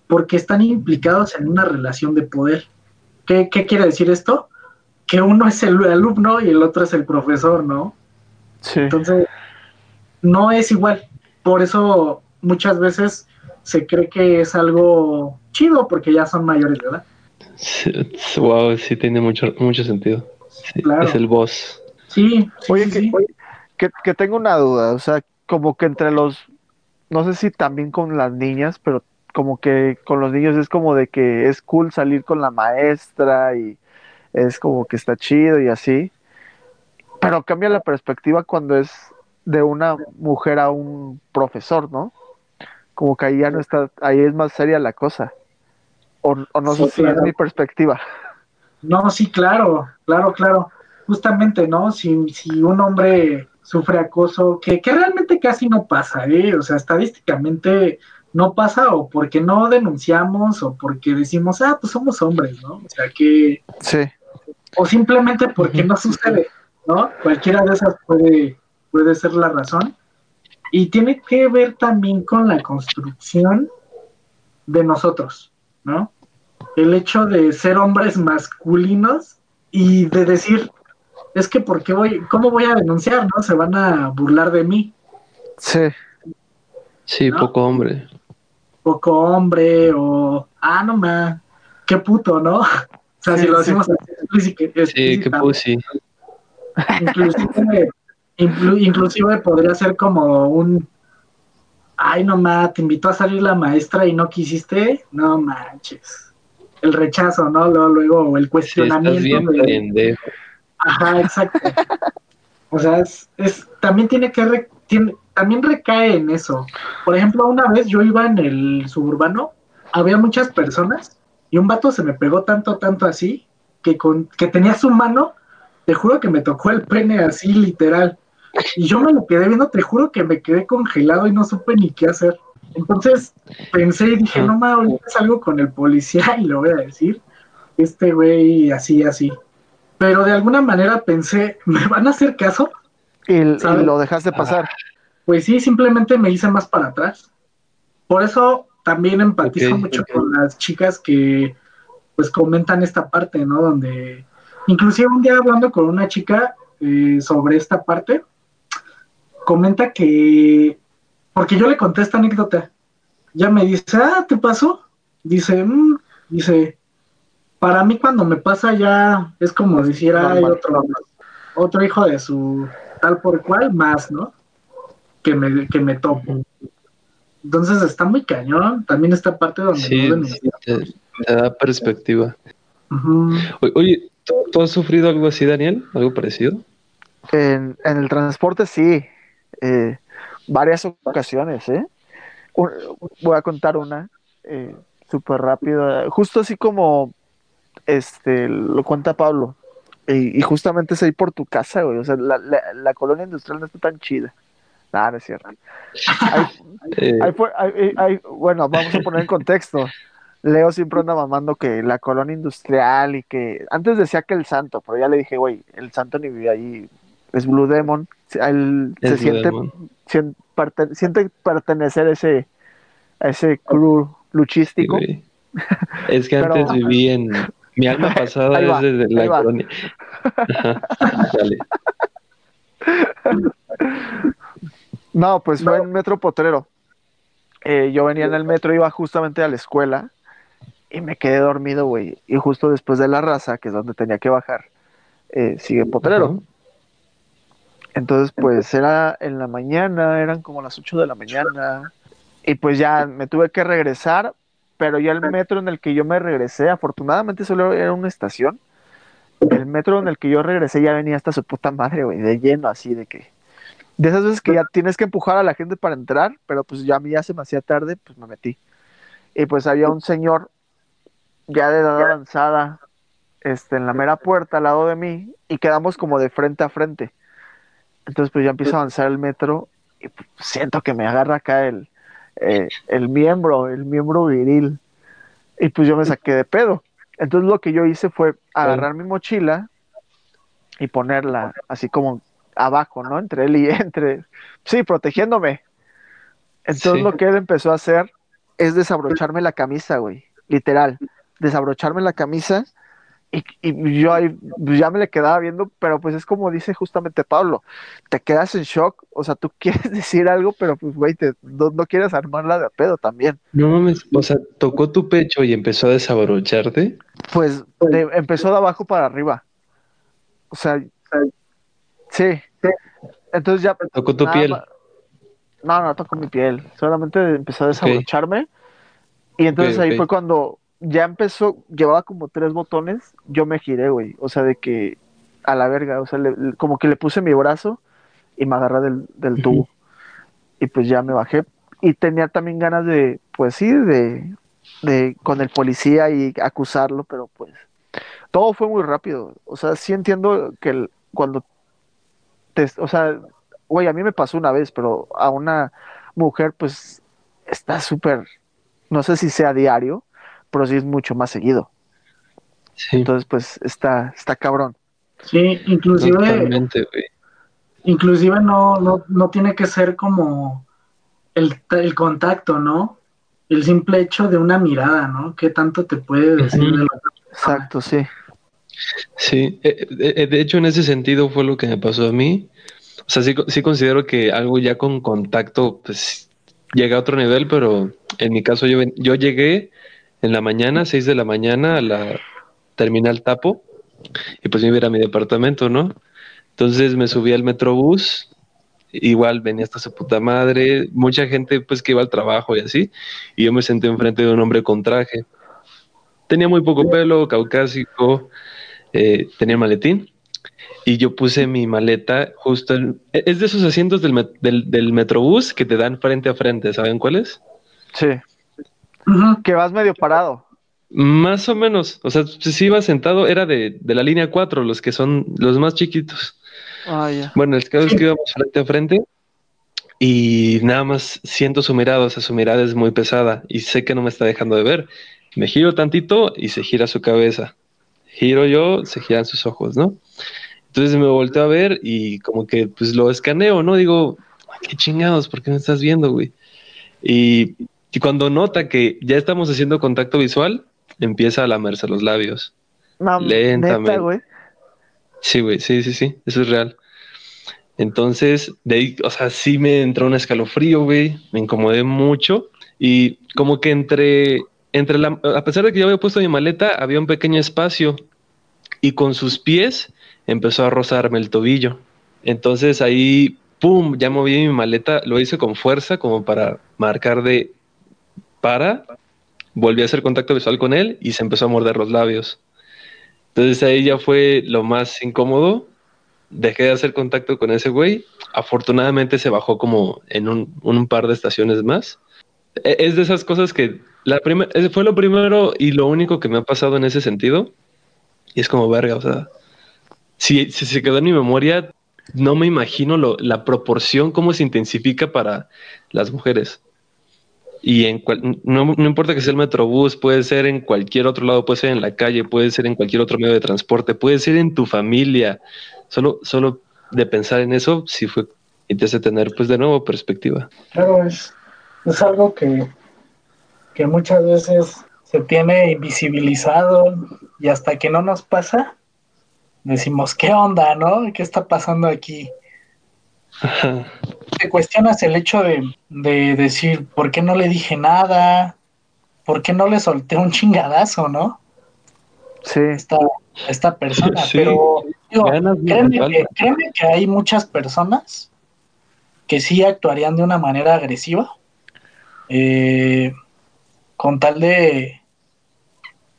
Porque están implicados en una relación de poder. ¿Qué, quiere decir esto? Que uno es el alumno y el otro es el profesor, ¿no? Sí. Entonces, no es igual. Por eso muchas veces se cree que es algo chido porque ya son mayores, ¿verdad? wow, sí tiene mucho, mucho sentido. Es el boss. Sí. oye, que, que, tengo una duda, o sea, como que entre los, no sé si también con las niñas, pero como que con los niños es como de que es cool salir con la maestra y es como que está chido y así. Pero cambia la perspectiva cuando es de una mujer a un profesor, ¿no? como que ahí ya no está, ahí es más seria la cosa. O, no sé si es mi perspectiva. No, sí, claro, claro, claro. Justamente, ¿no? Si, si un hombre sufre acoso, que, que realmente casi no pasa, ¿eh? O sea, estadísticamente no pasa o porque no denunciamos o porque decimos, ah, pues somos hombres, ¿no? O sea, que... Sí. O simplemente porque no sucede, ¿no? Cualquiera de esas puede, puede ser la razón. Y tiene que ver también con la construcción de nosotros, ¿no? El hecho de ser hombres masculinos y de decir, es que ¿por qué voy, cómo voy a denunciar, no? Se van a burlar de mí. Sí. Sí, poco hombre. Poco hombre o, ah, no más, qué puto, ¿no? O sea, si lo decimos sí, qué pussy. Inclusive inclusive podría ser como un, ay no ma, te invitó a salir la maestra y no quisiste, no manches. El rechazo, ¿no? Luego, luego el cuestionamiento. Ajá, exacto. o sea, es, es, también tiene que, tiene, también recae en eso. Por ejemplo, una vez yo iba en el suburbano, había muchas personas y un vato se me pegó tanto, tanto así, que, con, que tenía su mano, te juro que me tocó el pene así literal. Y yo me lo quedé viendo, te juro que me quedé congelado y no supe ni qué hacer. Entonces pensé y dije, no mames, ahorita salgo con el policía y lo voy a decir. Este güey, así, así. Pero de alguna manera pensé, ¿me van a hacer caso? Y, lo dejaste pasar. Pues sí, simplemente me hice más para atrás. Por eso también empatizo mucho con las chicas que pues comentan esta parte, ¿no? Donde inclusive un día hablando con una chica eh, sobre esta parte, comenta que, porque yo le conté esta anécdota, ya me dice, ah, ¿te pasó? Dice, mm", dice, para mí cuando me pasa ya es como decir, hay otro, otro hijo de su tal por cual más, ¿no? Que me, que me topo. Entonces está muy cañón, también esta parte donde sí, te, da perspectiva. Oye, ¿tú, has sufrido algo así, Daniel? ¿Algo parecido? En, en el transporte sí, eh, varias ocasiones, ¿eh? voy a contar una eh, súper rápida, justo así como este lo cuenta Pablo, y, justamente es ahí por tu casa, güey, o sea, la, colonia industrial no está tan chida. Nada, no es cierto. bueno, vamos a poner en contexto. Leo siempre anda mamando que la colonia industrial y que antes decía que el santo, pero ya le dije, güey, el santo ni vivía ahí, es Blue Demon, él se siente, siente, pertenecer a ese, a ese crew luchístico. Es que antes viví en. Mi alma pasada es desde la colonia. No, pues fue en Metro Potrero. Eh, yo venía en el metro, iba justamente a la escuela y me quedé dormido, güey. Y justo después de la raza, que es donde tenía que bajar, eh, sigue Potrero. Entonces, pues era en la mañana, eran como las 8 de la mañana, y pues ya me tuve que regresar, pero ya el metro en el que yo me regresé, afortunadamente solo era una estación, el metro en el que yo regresé ya venía hasta su puta madre, güey, de lleno, así de que... De esas veces que ya tienes que empujar a la gente para entrar, pero pues ya a mí ya se me hacía tarde, pues me metí. Y pues había un señor ya de edad avanzada, este, en la mera puerta al lado de mí, y quedamos como de frente a frente. Entonces pues ya empiezo a avanzar el metro y siento que me agarra acá el, eh, el miembro, el miembro viril. Y pues yo me saqué de pedo. Entonces lo que yo hice fue agarrar mi mochila y ponerla así como abajo, ¿no? Entre él y entre, sí, protegiéndome. Entonces lo que él empezó a hacer es desabrocharme la camisa, güey, literal, desabrocharme la camisa Y, y, yo ahí pues, ya me le quedaba viendo, pero pues es como dice justamente Pablo, te quedas en shock, o sea, tú quieres decir algo, pero pues güey, no, no, quieres armarla de pedo también. No mames, o sea, tocó tu pecho y empezó a desabrocharte. Pues de, empezó de abajo para arriba. O sea, sí. Entonces ya... Tocó tu piel. No, no tocó mi piel, solamente empezó a desabrocharme. Y entonces ahí fue cuando ya empezó, llevaba como tres botones, yo me giré, güey. O sea, de que a la verga, o sea, como que le puse mi brazo y me agarré del, tubo. Y pues ya me bajé. Y tenía también ganas de, pues sí, de, de con el policía y acusarlo, pero pues todo fue muy rápido. O sea, sí entiendo que cuando te, o sea, güey, a mí me pasó una vez, pero a una mujer, pues está súper, no sé si sea diario, pero sí es mucho más seguido. Entonces, pues está, está cabrón. Sí, inclusive. Inclusive no, no, no tiene que ser como el, el, contacto, ¿no? El simple hecho de una mirada, ¿no? ¿Qué tanto te puede decir de la Exacto, sí. Sí, eh, eh, de hecho en ese sentido fue lo que me pasó a mí. O sea, sí, sí considero que algo ya con contacto, pues llega a otro nivel, pero en mi caso yo, yo llegué en la mañana, 6 de la mañana, a la terminal Tapo, y pues me iba a, mi departamento, ¿no? Entonces me subí al metrobús, igual venía hasta su puta madre, mucha gente pues que iba al trabajo y así, y yo me senté enfrente de un hombre con traje. Tenía muy poco pelo, caucásico, eh, tenía maletín, y yo puse mi maleta justo en... Es de esos asientos del, del, del metrobús que te dan frente a frente, ¿saben cuáles? Sí que vas medio parado. Más o menos, o sea, si iba sentado, era de, la línea 4, los que son los más chiquitos. Ah, bueno, el caso es que íbamos frente a frente y nada más siento su mirada, o sea, su mirada es muy pesada y sé que no me está dejando de ver. Me giro tantito y se gira su cabeza. Giro yo, se giran sus ojos, ¿no? Entonces me volteo a ver y como que pues lo escaneo, ¿no? Digo, qué chingados, ¿por qué me estás viendo, güey? Y y cuando nota que ya estamos haciendo contacto visual, empieza a lamerse los labios. lentamente. güey. Sí, güey, sí, sí, sí, eso es real. Entonces, de ahí, o sea, sí me entró un escalofrío, güey, me incomodé mucho y como que entre, entre la, a pesar de que yo había puesto mi maleta, había un pequeño espacio y con sus pies empezó a rozarme el tobillo. Entonces ahí, pum, ya moví mi maleta, lo hice con fuerza como para marcar de para, volví a hacer contacto visual con él y se empezó a morder los labios. Entonces ahí ya fue lo más incómodo. Dejé de hacer contacto con ese güey. Afortunadamente se bajó como en un, par de estaciones más. E, es de esas cosas que la fue lo primero y lo único que me ha pasado en ese sentido. Y es como verga, o sea, si, se quedó en mi memoria, no me imagino la proporción, cómo se intensifica para las mujeres. Y en no, importa que sea el metrobús, puede ser en cualquier otro lado, puede ser en la calle, puede ser en cualquier otro medio de transporte, puede ser en tu familia. Solo, solo de pensar en eso, sí fue y te hace tener, pues, de nuevo perspectiva. Claro, es, es algo que, que muchas veces se tiene invisibilizado y hasta que no nos pasa, decimos, ¿qué onda, no? ¿Qué está pasando aquí? Te cuestionas el hecho de, decir, ¿por qué no le dije nada? ¿Por qué no le solté un chingadazo, no? Sí. Esta, esta persona, pero créeme, que, hay muchas personas que sí actuarían de una manera agresiva, eh, con tal de,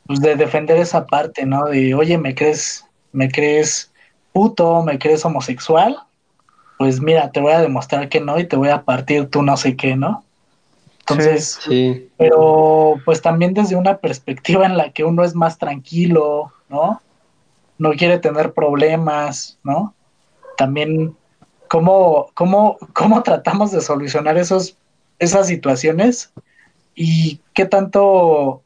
pues de defender esa parte, ¿no? De, oye, ¿me crees, me crees puto, me crees homosexual? Pues mira, te voy a demostrar que no y te voy a partir tú no sé qué, ¿no? Entonces, sí, pero pues también desde una perspectiva en la que uno es más tranquilo, ¿no? No quiere tener problemas, ¿no? También, ¿cómo, cómo, cómo tratamos de solucionar esos, esas situaciones? ¿Y qué tanto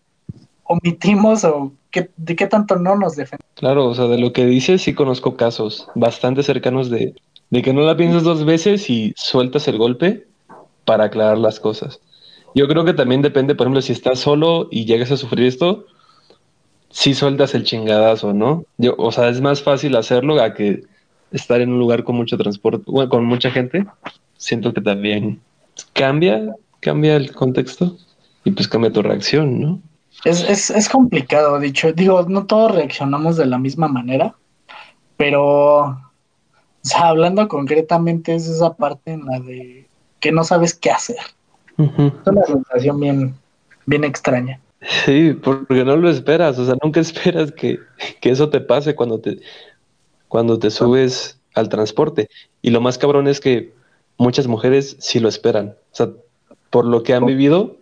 omitimos o qué, de qué tanto no nos defendemos? Claro, o sea, de lo que dices sí conozco casos bastante cercanos de de que no la piensas dos veces y sueltas el golpe para aclarar las cosas. Yo creo que también depende, por ejemplo, si estás solo y llegas a sufrir esto, sí sueltas el chingadazo, ¿no? Yo, o sea, es más fácil hacerlo a que estar en un lugar con mucho transporte, bueno, con mucha gente. Siento que también cambia, cambia el contexto y pues cambia tu reacción, ¿no? Es, es, es complicado, dicho. Digo, no todos reaccionamos de la misma manera, pero, o sea, hablando concretamente es esa parte en la de que no sabes qué hacer. Es una sensación bien, bien extraña. Sí, porque no lo esperas, o sea, nunca esperas que, que eso te pase cuando te, cuando te subes al transporte. Y lo más cabrón es que muchas mujeres sí lo esperan. O sea, por lo que han vivido,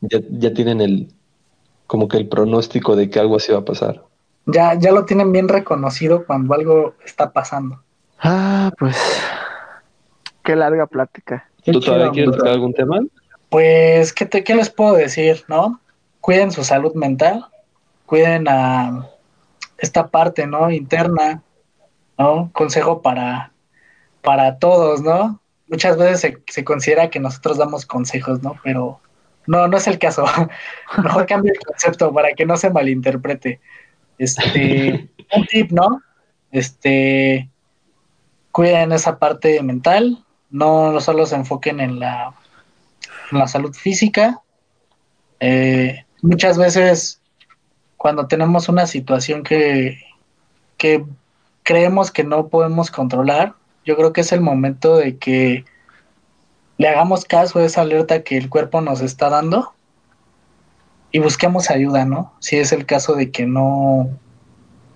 ya, ya tienen el, como que el pronóstico de que algo así va a pasar. Ya, ya lo tienen bien reconocido cuando algo está pasando. Ah, pues qué larga plática. Qué ¿Tú todavía quieres tocar algún tema? Pues, ¿qué, te, ¿qué les puedo decir, no? Cuiden su salud mental, cuiden a esta parte, ¿no? Interna, ¿no? Consejo para, para todos, ¿no? Muchas veces se, se considera que nosotros damos consejos, ¿no? Pero no, no es el caso. Mejor cambio el concepto para que no se malinterprete. Este, un tip, ¿no? Este, cuiden esa parte mental, no solo se enfoquen en la, en la salud física. Eh, muchas veces cuando tenemos una situación que, que creemos que no podemos controlar, yo creo que es el momento de que le hagamos caso a esa alerta que el cuerpo nos está dando y busquemos ayuda, ¿no? Si es el caso de que no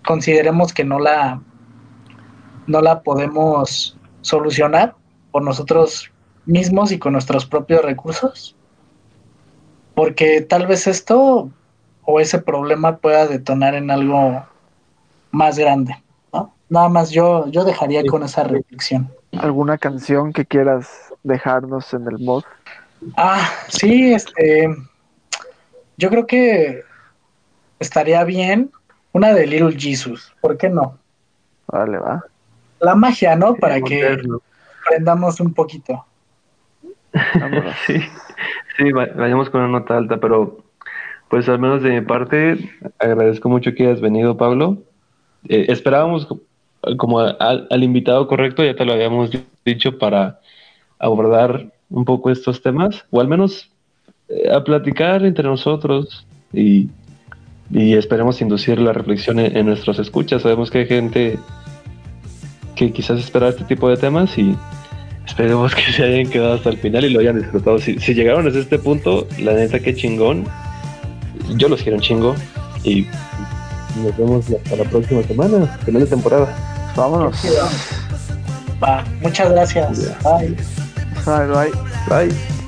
consideremos que no la no la podemos solucionar por nosotros mismos y con nuestros propios recursos. Porque tal vez esto o ese problema pueda detonar en algo más grande, ¿no? Nada más yo, yo dejaría con esa reflexión. ¿Alguna canción que quieras dejarnos en el mod? Ah, sí, este. Yo creo que estaría bien una de Little Jesus. ¿Por qué no? Vale, va. La magia, ¿no? Para que aprendamos un poquito. Sí, sí, va- vayamos con una nota alta, pero pues al menos de mi parte, agradezco mucho que hayas venido, Pablo. Eh, esperábamos co- como a- al, al invitado correcto, ya te lo habíamos di- dicho, para abordar un poco estos temas, o al menos eh, a platicar entre nosotros y, y esperemos inducir la reflexión en, en nuestros escuchas. Sabemos que hay gente que quizás espera este tipo de temas y Esperemos que se hayan quedado hasta el final y lo hayan disfrutado. Si, si llegaron hasta este punto, la neta, qué chingón. Yo los quiero un chingo. Y nos vemos hasta la próxima semana, final de temporada. Vámonos. Va, muchas gracias. Bye. Bye, bye. Bye.